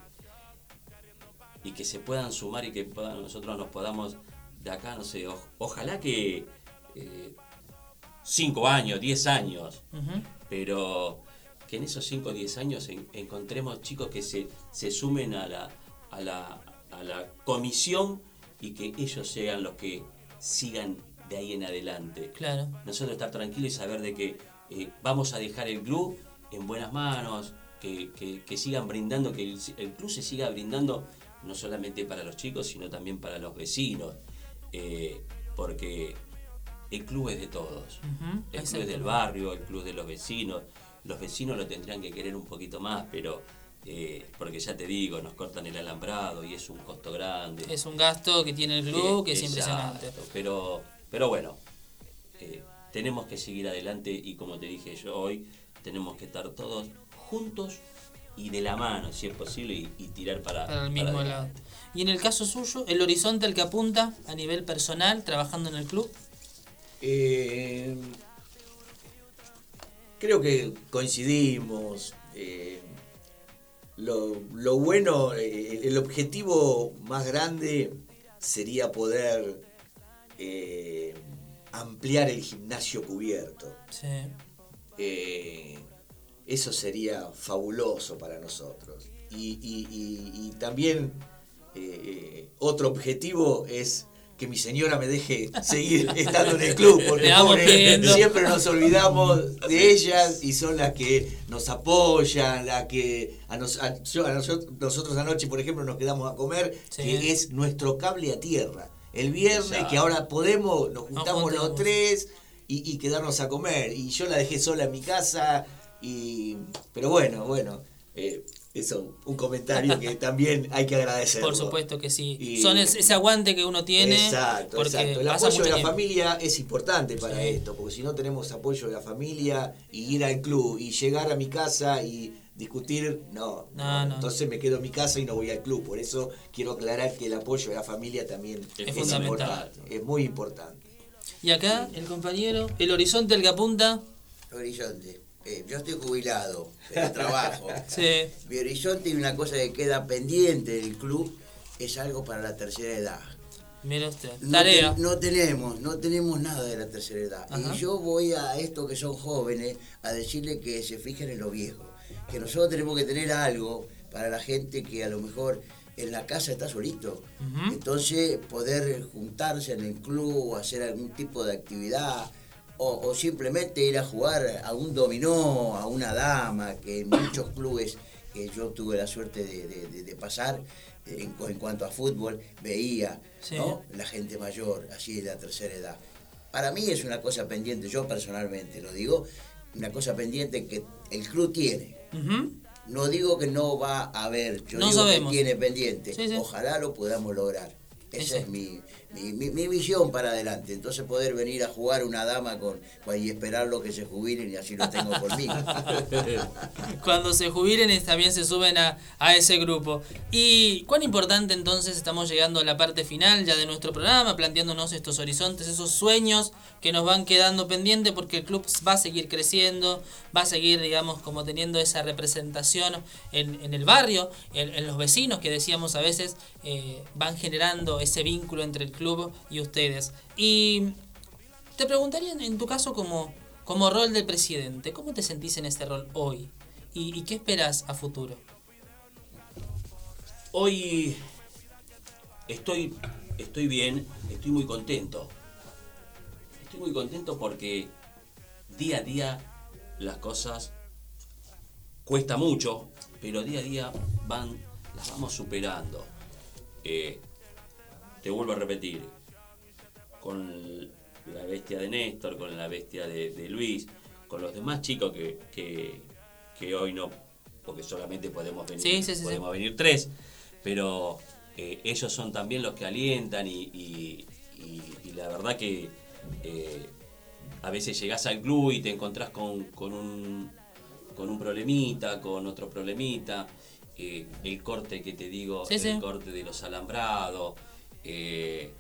y que se puedan sumar y que nosotros nos podamos de acá, no sé, o- ojalá que eh, cinco años, diez años, pero que en esos 5 o 10 años en- encontremos chicos que se, se sumen a la, a, la, a la comisión y que ellos sean los que sigan de ahí en adelante. Claro. Nosotros estar tranquilos y saber de que eh, vamos a dejar el club en buenas manos, que, que- que sigan brindando, que el, el club se siga brindando no solamente para los chicos, sino también para los vecinos, eh, porque el club es de todos. El club es del barrio, el club de los vecinos. Los vecinos lo tendrían que querer un poquito más, pero eh, porque ya te digo, nos cortan el alambrado y es un costo grande. Es un gasto que tiene el club Eh, que es exacto, impresionante. Pero, pero bueno, eh, tenemos que seguir adelante y como te dije yo hoy, tenemos que estar todos juntos y de la mano, si es posible, y, y tirar para, Para el mismo lado. Y en el caso suyo, el horizonte al que apunta a nivel personal, trabajando en el club. Eh, creo que coincidimos. eh, lo, lo bueno, eh, el objetivo más grande sería poder eh, ampliar el gimnasio cubierto. Sí. Eso sería fabuloso para nosotros. Y, y- y- y también eh, otro objetivo es que mi señora me deje seguir estando en el club, porque pobre, siempre nos olvidamos de ellas y son las que nos apoyan, las que a, nos- a- yo- a nosotros, nosotros anoche, por ejemplo, nos quedamos a comer, Sí. que es nuestro cable a tierra. El viernes, que ahora podemos, nos juntamos los tres y, y quedarnos a comer. Y yo la dejé sola en mi casa, y pero bueno, bueno, eh, eso, un comentario que también hay que agradecer. Por supuesto que sí. Y- Son es- ese aguante que uno tiene. Exacto, porque exacto. El apoyo de la tiempo. familia es importante para Sí. esto, porque si no tenemos apoyo de la familia y ir al club y llegar a mi casa y discutir, no, No, no. entonces me quedo en mi casa y no voy al club. Por eso quiero aclarar que el apoyo de la familia también Es es, fundamental. importante, es muy importante. Y acá, el compañero, el horizonte al que apunta. Horizonte. Eh, yo estoy jubilado, pero trabajo. Sí. Mi horizonte y una cosa que queda pendiente del club es algo para la tercera edad. Mira usted. No, Tarea. te- no tenemos, no tenemos nada de la tercera edad. Ajá. Y yo voy a estos que son jóvenes a decirle que se fijen en lo viejo. Que nosotros tenemos que tener algo para la gente que a lo mejor en la casa está solito. Ujú. Entonces poder juntarse en el club o hacer algún tipo de actividad o, o simplemente ir a jugar a un dominó, a una dama, que en muchos clubes que yo tuve la suerte de, de- de- de pasar, eh, en, cu- en cuanto a fútbol, veía Sí. ¿no? la gente mayor, así de la tercera edad. Para mí es una cosa pendiente, yo personalmente lo digo, una cosa pendiente que el club tiene. No digo que no va a haber, yo No digo sabemos. que tiene pendiente. Sí, sí. Ojalá lo podamos lograr. Esa es mi, mi, mi- visión para adelante. Entonces poder venir a jugar una dama con, y esperarlo que se jubilen y así lo tengo conmigo. Cuando se jubilen también se suben a, a ese grupo. ¿Y cuán importante entonces estamos llegando a la parte final ya de nuestro programa, planteándonos estos horizontes, esos sueños que nos van quedando pendientes porque el club va a seguir creciendo, va a seguir, digamos, como teniendo esa representación en, en el barrio, en, en los vecinos que decíamos a veces eh, van generando ese vínculo entre el club y ustedes. Y Te preguntaría en, tu caso como, como rol del presidente, ¿cómo te sentís en este rol hoy? ¿Y, y qué esperas a futuro? Hoy estoy, estoy bien, estoy muy contento. Estoy muy contento porque día a día las cosas cuesta mucho, pero día a día van, las vamos superando. Eh, te vuelvo a repetir, con la bestia de Néstor, con la bestia de, de Luis, con los demás chicos que, que, que hoy no, porque solamente podemos venir, Sí, sí, sí, podemos venir tres, pero eh, ellos son también los que alientan y, y- y- y la verdad que eh, a veces llegás al club y te encontrás con, con un, con un problemita, con otro problemita, eh, el corte que te digo, Sí, el sí. corte de los alambrados, eh,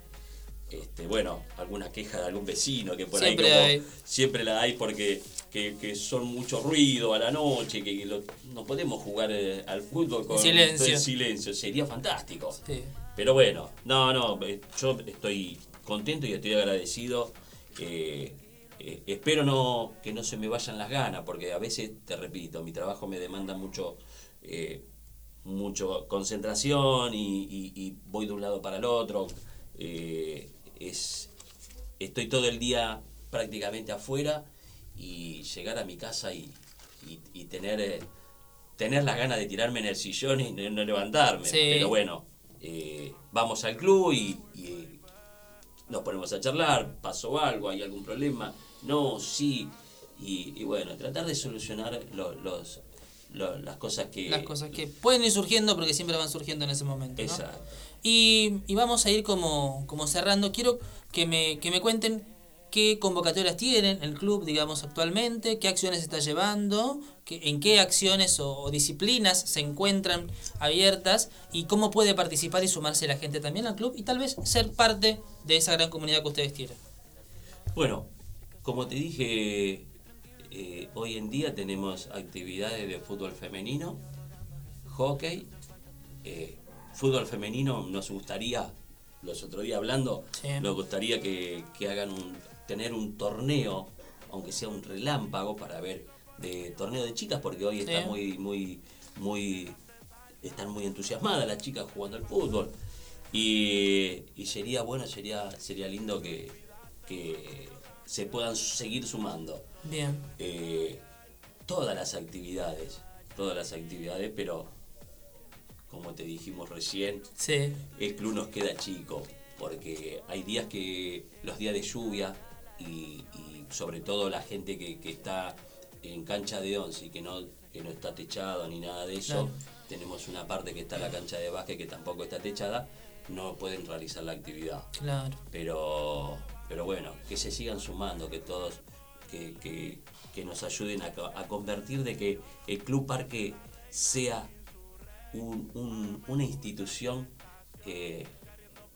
este, bueno, alguna queja de algún vecino que por Siempre ahí como- hay. siempre la hay porque que, que son mucho ruido a la noche, que lo- no podemos jugar eh, al fútbol con silencio. todo el silencio, sería fantástico. Sí. Pero bueno, no, no, yo estoy contento y estoy agradecido. eh, eh, espero no que no se me vayan las ganas, porque a veces, te repito, mi trabajo me demanda mucho, mucho concentración y, y- y voy de un lado para el otro. eh, es, estoy todo el día prácticamente afuera y llegar a mi casa y, y- tener, eh, tener las ganas de tirarme en el sillón y no, no levantarme. Sí. Pero bueno, eh, vamos al club y, nos ponemos a charlar, pasó algo, hay algún problema, no, sí, y, bueno, tratar de solucionar lo- los, lo- las cosas que... Las cosas que pueden ir surgiendo porque siempre van surgiendo en ese momento. ¿no? Exacto. Y, y vamos a ir como, como cerrando. Quiero que me, que me cuenten qué convocatorias tienen el club, digamos, actualmente, qué acciones está llevando, qué- en qué acciones o, o disciplinas se encuentran abiertas y cómo puede participar y sumarse la gente también al club y tal vez ser parte de esa gran comunidad que ustedes tienen. Bueno, como te dije, eh, hoy en día tenemos actividades de fútbol femenino, hockey, eh, fútbol femenino nos gustaría, los otros días hablando, Sí. nos gustaría que, que hagan un, tener un torneo, aunque sea un relámpago para ver de torneo de chicas, porque hoy está muy, muy, muy, están muy entusiasmadas las chicas jugando al fútbol. Y, y sería bueno, sería, sería lindo que, que se puedan seguir sumando Bien. eh, todas las actividades, todas las actividades, pero como te dijimos recién, Sí. el club nos queda chico, porque hay días que, los días de lluvia, y, y sobre todo la gente que, que está en cancha de once y que no, que no está techado ni nada de eso, Claro. tenemos una parte que está en la cancha de básquet que tampoco está techada, no pueden realizar la actividad Claro. pero pero bueno que se sigan sumando que todos que, que- que nos ayuden a, a convertir de que el club parque sea un- un- una institución eh,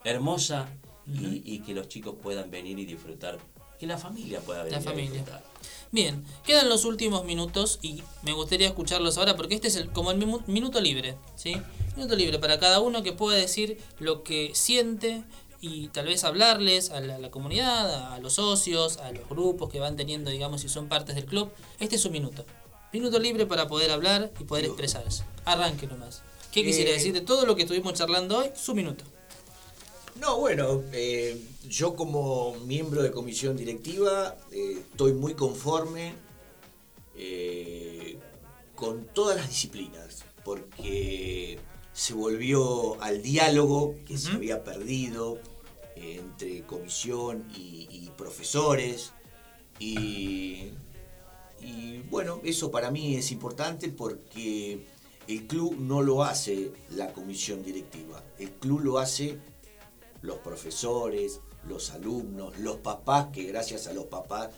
hermosa y, y que los chicos puedan venir y disfrutar que la familia pueda venir La a disfrutar. Bien, quedan los últimos minutos y me gustaría escucharlos ahora porque este es el, como el minuto libre, ¿sí? Minuto libre para cada uno que pueda decir lo que siente y tal vez hablarles a la, a la comunidad, a los socios, a los grupos que van teniendo, digamos, si son partes del club. Este es su minuto. Minuto libre para poder hablar y poder expresarse. Arranque nomás. ¿Qué quisiera Eh, decir de todo lo que estuvimos charlando hoy? Su minuto. No, bueno, eh, yo como miembro de comisión directiva eh, estoy muy conforme con todas las disciplinas, porque se volvió al diálogo que se había perdido eh, entre comisión y, y profesores. Y, y bueno, eso para mí es importante porque el club no lo hace la comisión directiva, el club lo hace los profesores, los alumnos, los papás, que gracias a los papás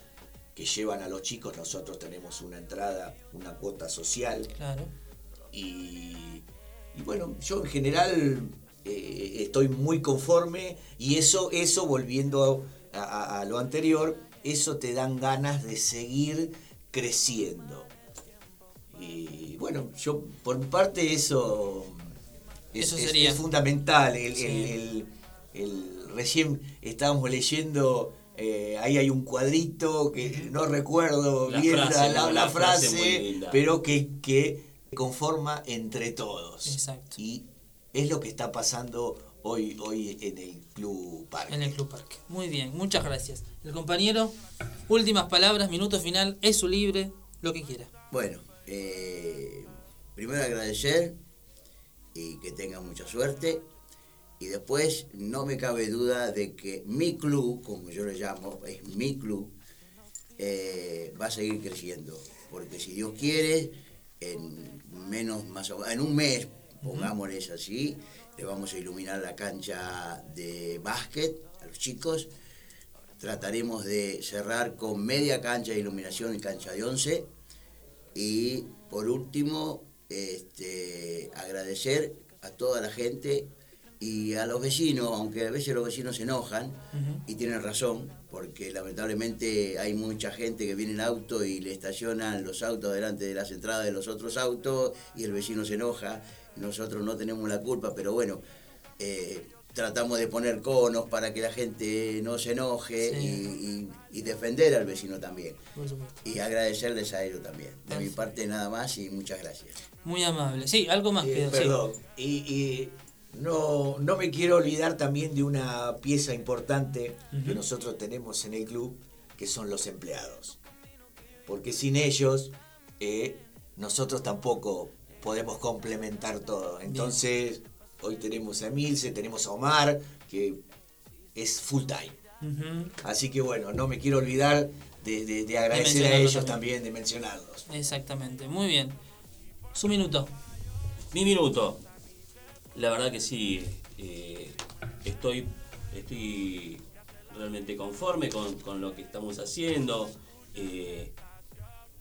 que llevan a los chicos nosotros tenemos una entrada, una cuota social. Claro. Y, y bueno, yo en general eh, estoy muy conforme y eso, eso volviendo a, a- a lo anterior, eso te dan ganas de seguir creciendo. Y bueno, yo por mi parte eso, es, Eso es- sería. es fundamental. El, Sí. el- el- el- recién estábamos leyendo Eh, ahí hay un cuadrito que no recuerdo La bien frase, la, frase pero que, que conforma entre todos. Exacto. Y es lo que está pasando hoy, hoy en el Club Parque. En el Club Parque. Muy bien, muchas gracias. El compañero, últimas palabras, minuto final, es su libre, lo que quiera. Bueno, eh, primero agradecer y que tengan mucha suerte. Y después no me cabe duda de que mi club, como yo le llamo, es mi club, eh, va a seguir creciendo. Porque si Dios quiere, en menos más o- en un mes, pongámosles así, le vamos a iluminar la cancha de básquet a los chicos. Trataremos de cerrar con media cancha de iluminación y cancha de 11. Y por último, este, agradecer a toda la gente y a los vecinos, aunque a veces los vecinos se enojan y tienen razón, porque lamentablemente hay mucha gente que viene en auto y le estacionan los autos delante de las entradas de los otros autos y el vecino se enoja. Nosotros no tenemos la culpa, pero bueno, eh, tratamos de poner conos para que la gente no se enoje Sí. y, y- y defender al vecino también. Por supuesto. Y agradecerles a ellos también. De mi parte nada más y muchas gracias. Muy amable. Sí, algo más. Eh, pido, sí. perdón. Y, y no, no me quiero olvidar también de una pieza importante que nosotros tenemos en el club, que son los empleados. Porque sin ellos, eh, nosotros tampoco podemos complementar todo. Entonces, hoy tenemos a Emilce, tenemos a Omar, que es full time. Así que bueno, no me quiero olvidar de, de- de agradecer a ellos también. también, de mencionarlos. Exactamente, muy bien. Su minuto. Mi minuto. La verdad que sí, eh, estoy, estoy realmente conforme con, con lo que estamos haciendo, eh,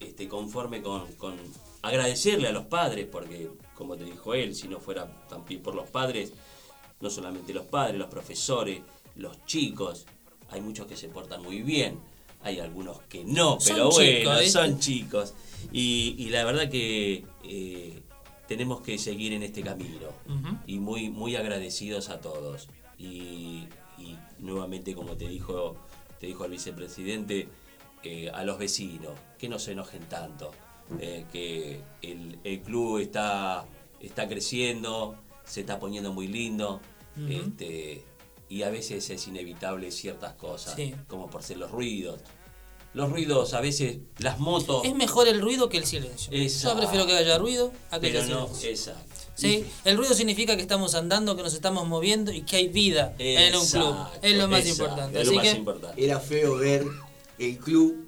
este, conforme con, con agradecerle a los padres, porque como te dijo él, si no fuera también por los padres, no solamente los padres, los profesores, los chicos, hay muchos que se portan muy bien, hay algunos que no, Son pero bueno, son chicos. Y, y la verdad que eh, tenemos que seguir en este camino y muy, muy agradecidos a todos. Y, y nuevamente, como te dijo, te dijo el vicepresidente, eh, a los vecinos, que no se enojen tanto, eh, que el, el club está, está creciendo, se está poniendo muy lindo, Ujú. este, y a veces es inevitable ciertas cosas, Sí. como por ser los ruidos. Los ruidos, a veces, las motos... Es mejor el ruido que el silencio. Exacto. Yo prefiero que haya ruido a que pero haya no, silencio. exacto. ¿Sí? El ruido significa que estamos andando, que nos estamos moviendo y que hay vida en un club. Exacto, Es lo más exacto, importante. es lo Así más que importante. Era feo ver el club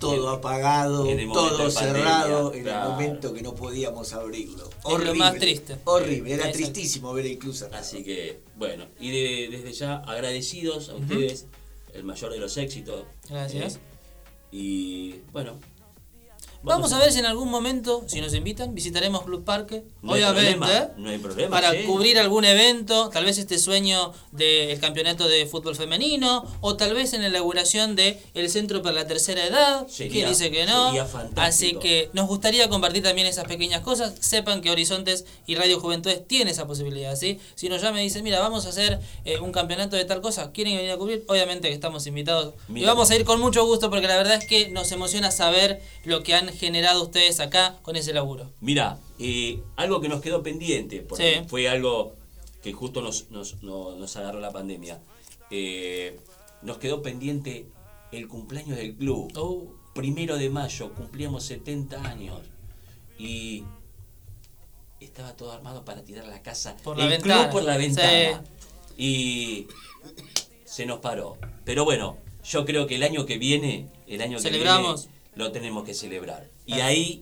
todo apagado, todo pandemia, cerrado, en claro. el momento que no podíamos abrirlo. Es lo más triste. Horrible, era tristísimo ver el club cerrado. Así que, bueno, y de- desde ya agradecidos a ustedes, el mayor de los éxitos. Gracias. ¿eh? Y bueno. Vamos a ver si en algún momento, si nos invitan, visitaremos Club Parque. No obviamente. problema, no hay problema, Para sí. cubrir algún evento, tal vez este sueño del campeonato de fútbol femenino, o tal vez en la inauguración del el Centro para la Tercera Edad. ¿Quién dice que no? Así que nos gustaría compartir también esas pequeñas cosas. Sepan que Horizontes y Radio Juventudes tiene esa posibilidad. ¿sí? Si nos llama y dice, mira, vamos a hacer eh, un campeonato de tal cosa, ¿quieren venir a cubrir? Obviamente que estamos invitados. Y vamos a ir con mucho gusto porque la verdad es que nos emociona saber lo que han generado ustedes acá con ese laburo. Mira, eh, algo que nos quedó pendiente, porque Sí. fue algo que justo nos, nos, no- nos agarró la pandemia. Eh, nos quedó pendiente el cumpleaños del club. Oh. Primero de mayo, cumplíamos 70 años. Y estaba todo armado para tirar la casa. Por la el ventana. club por la Sí. ventana. Y se nos paró. Pero bueno, yo creo que el año que viene, el año que Celebramos. viene, lo tenemos que celebrar. Y Ah. ahí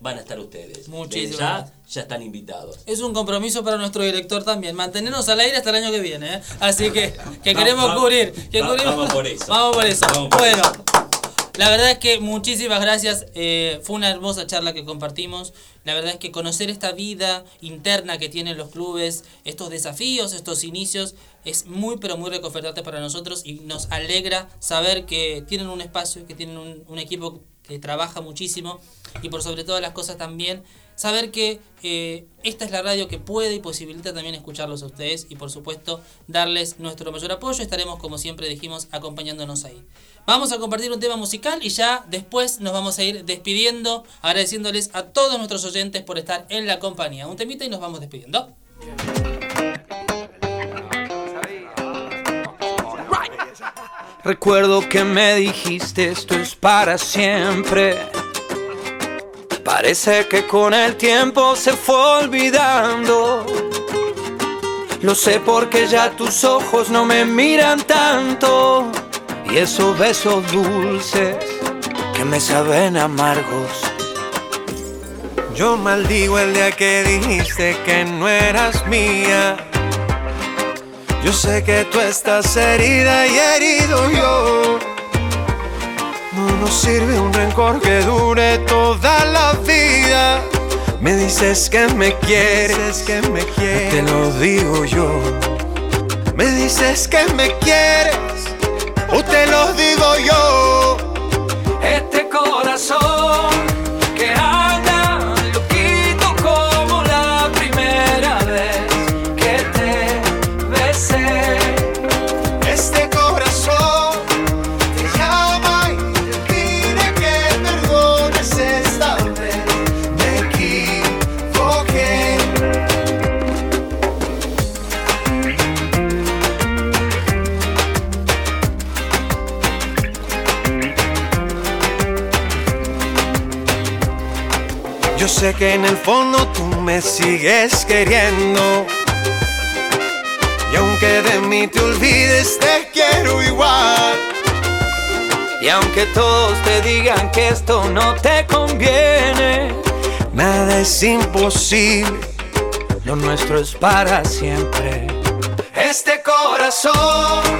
van a estar ustedes. Muchísimas ya, ya están invitados. Es un compromiso para nuestro director también, mantenernos al aire hasta el año que viene. ¿eh? Así que, que queremos cubrir. Que va- cubrimos- vamos por eso. Vamos por eso. Vamos por bueno, eso. la verdad es que muchísimas gracias. eh, fue una hermosa charla que compartimos. La verdad es que conocer esta vida interna que tienen los clubes, estos desafíos, estos inicios, es muy pero muy reconfortante para nosotros y nos alegra saber que tienen un espacio, que tienen un, un equipo que trabaja muchísimo y por sobre todas las cosas también saber que eh, esta es la radio que puede y posibilita también escucharlos a ustedes y por supuesto darles nuestro mayor apoyo. Estaremos como siempre dijimos acompañándonos ahí. Vamos a compartir un tema musical y ya después nos vamos a ir despidiendo, agradeciéndoles a todos nuestros oyentes por estar en la compañía. Un temita y nos vamos despidiendo. Recuerdo que me dijiste esto es para siempre. Parece que con el tiempo se fue olvidando. Lo sé porque ya tus ojos no me miran tanto. Y esos besos dulces que me saben amargos. Yo maldigo el día que dijiste que no eras mía. Yo sé que tú estás herida y herido yo. No nos sirve un rencor que dure toda la vida. Me dices que me quieres, que me quieres. Te lo digo yo. Me dices que me quieres, o te lo digo yo. Este corazón que en el fondo tú me sigues queriendo. Y aunque de mí te olvides, te quiero igual. Y aunque todos te digan que esto no te conviene, nada es imposible. Lo nuestro es para siempre. Este corazón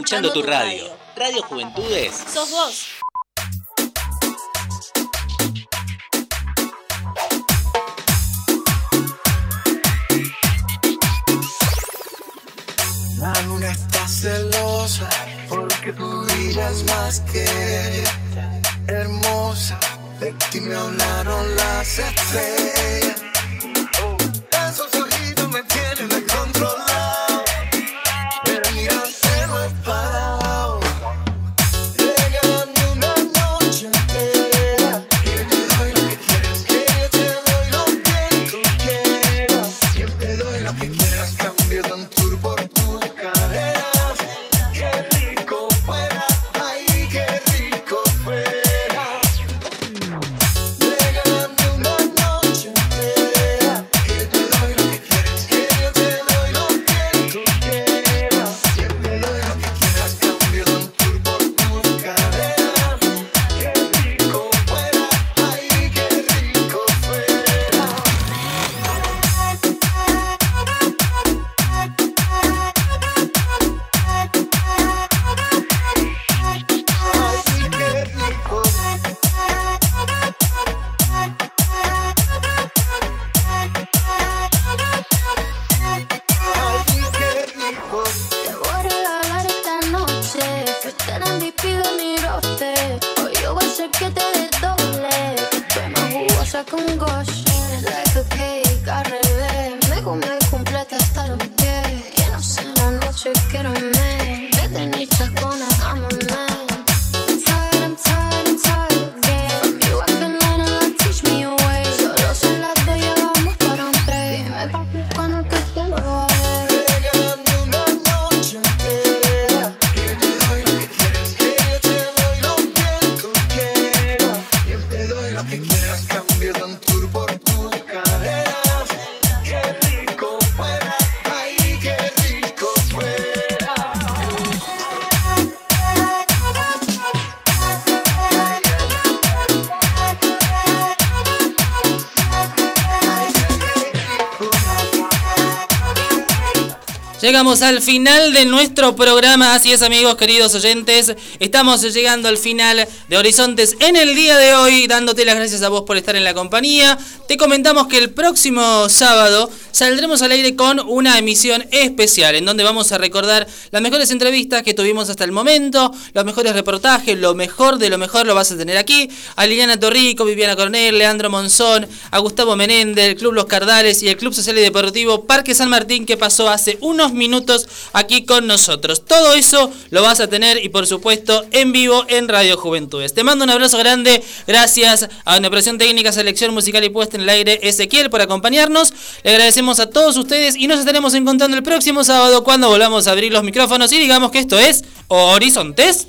escuchando tu radio. Radio Juventudes. Sos vos. La luna está celosa porque tú brillas más que ella. Hermosa, de ti me hablaron las estrellas. Esos ojitos me tienen Llegamos al final de nuestro programa, así es amigos queridos oyentes, estamos llegando al final de Horizontes en el día de hoy, dándote las gracias a vos por estar en la compañía. Te comentamos que el próximo sábado saldremos al aire con una emisión especial en donde vamos a recordar las mejores entrevistas que tuvimos hasta el momento, los mejores reportajes, lo mejor de lo mejor lo vas a tener aquí. A Liliana Torrico, Viviana Cornel, Leandro Monzón, a Gustavo Menéndez, el Club Los Cardales y el Club Social y Deportivo Parque San Martín que pasó hace unos minutos aquí con nosotros. Todo eso lo vas a tener y por supuesto en vivo en Radio Juventudes. Te mando un abrazo grande, gracias a una operación técnica, selección musical y puesta en el aire Ezequiel por acompañarnos. Le agradecemos a todos ustedes y nos estaremos encontrando el próximo sábado cuando volvamos a abrir los micrófonos y digamos que esto es Horizontes.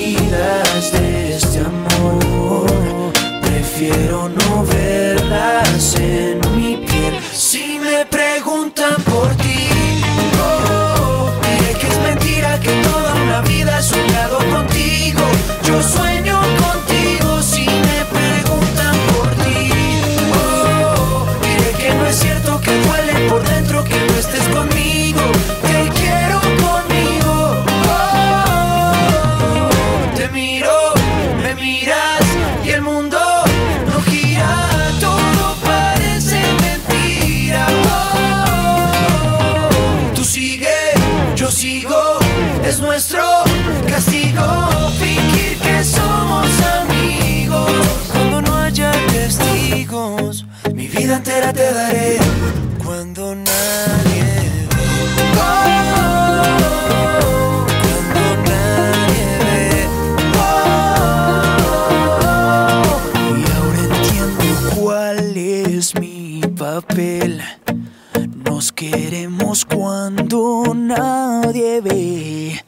de este amor. Prefiero no verlas en mi piel. Si me preguntan por ti oh, Diré que es mentira que toda una vida he soñado contigo. Yo te daré cuando nadie ve. Oh, cuando nadie ve. Oh, y ahora entiendo cuál es mi papel. Nos queremos cuando nadie ve.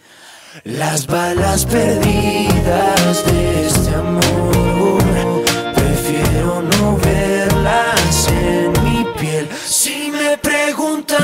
Las balas perdidas de este amor. Me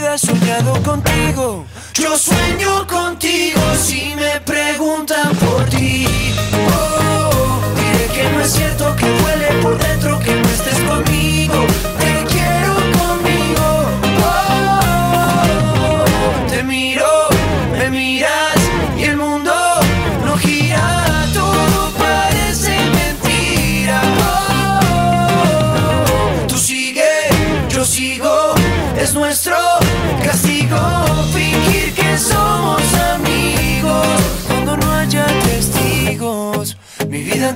vida he soñado contigo. Yo sueño contigo si me preguntan por ti. Oh, diré que no es cierto que huele por dentro que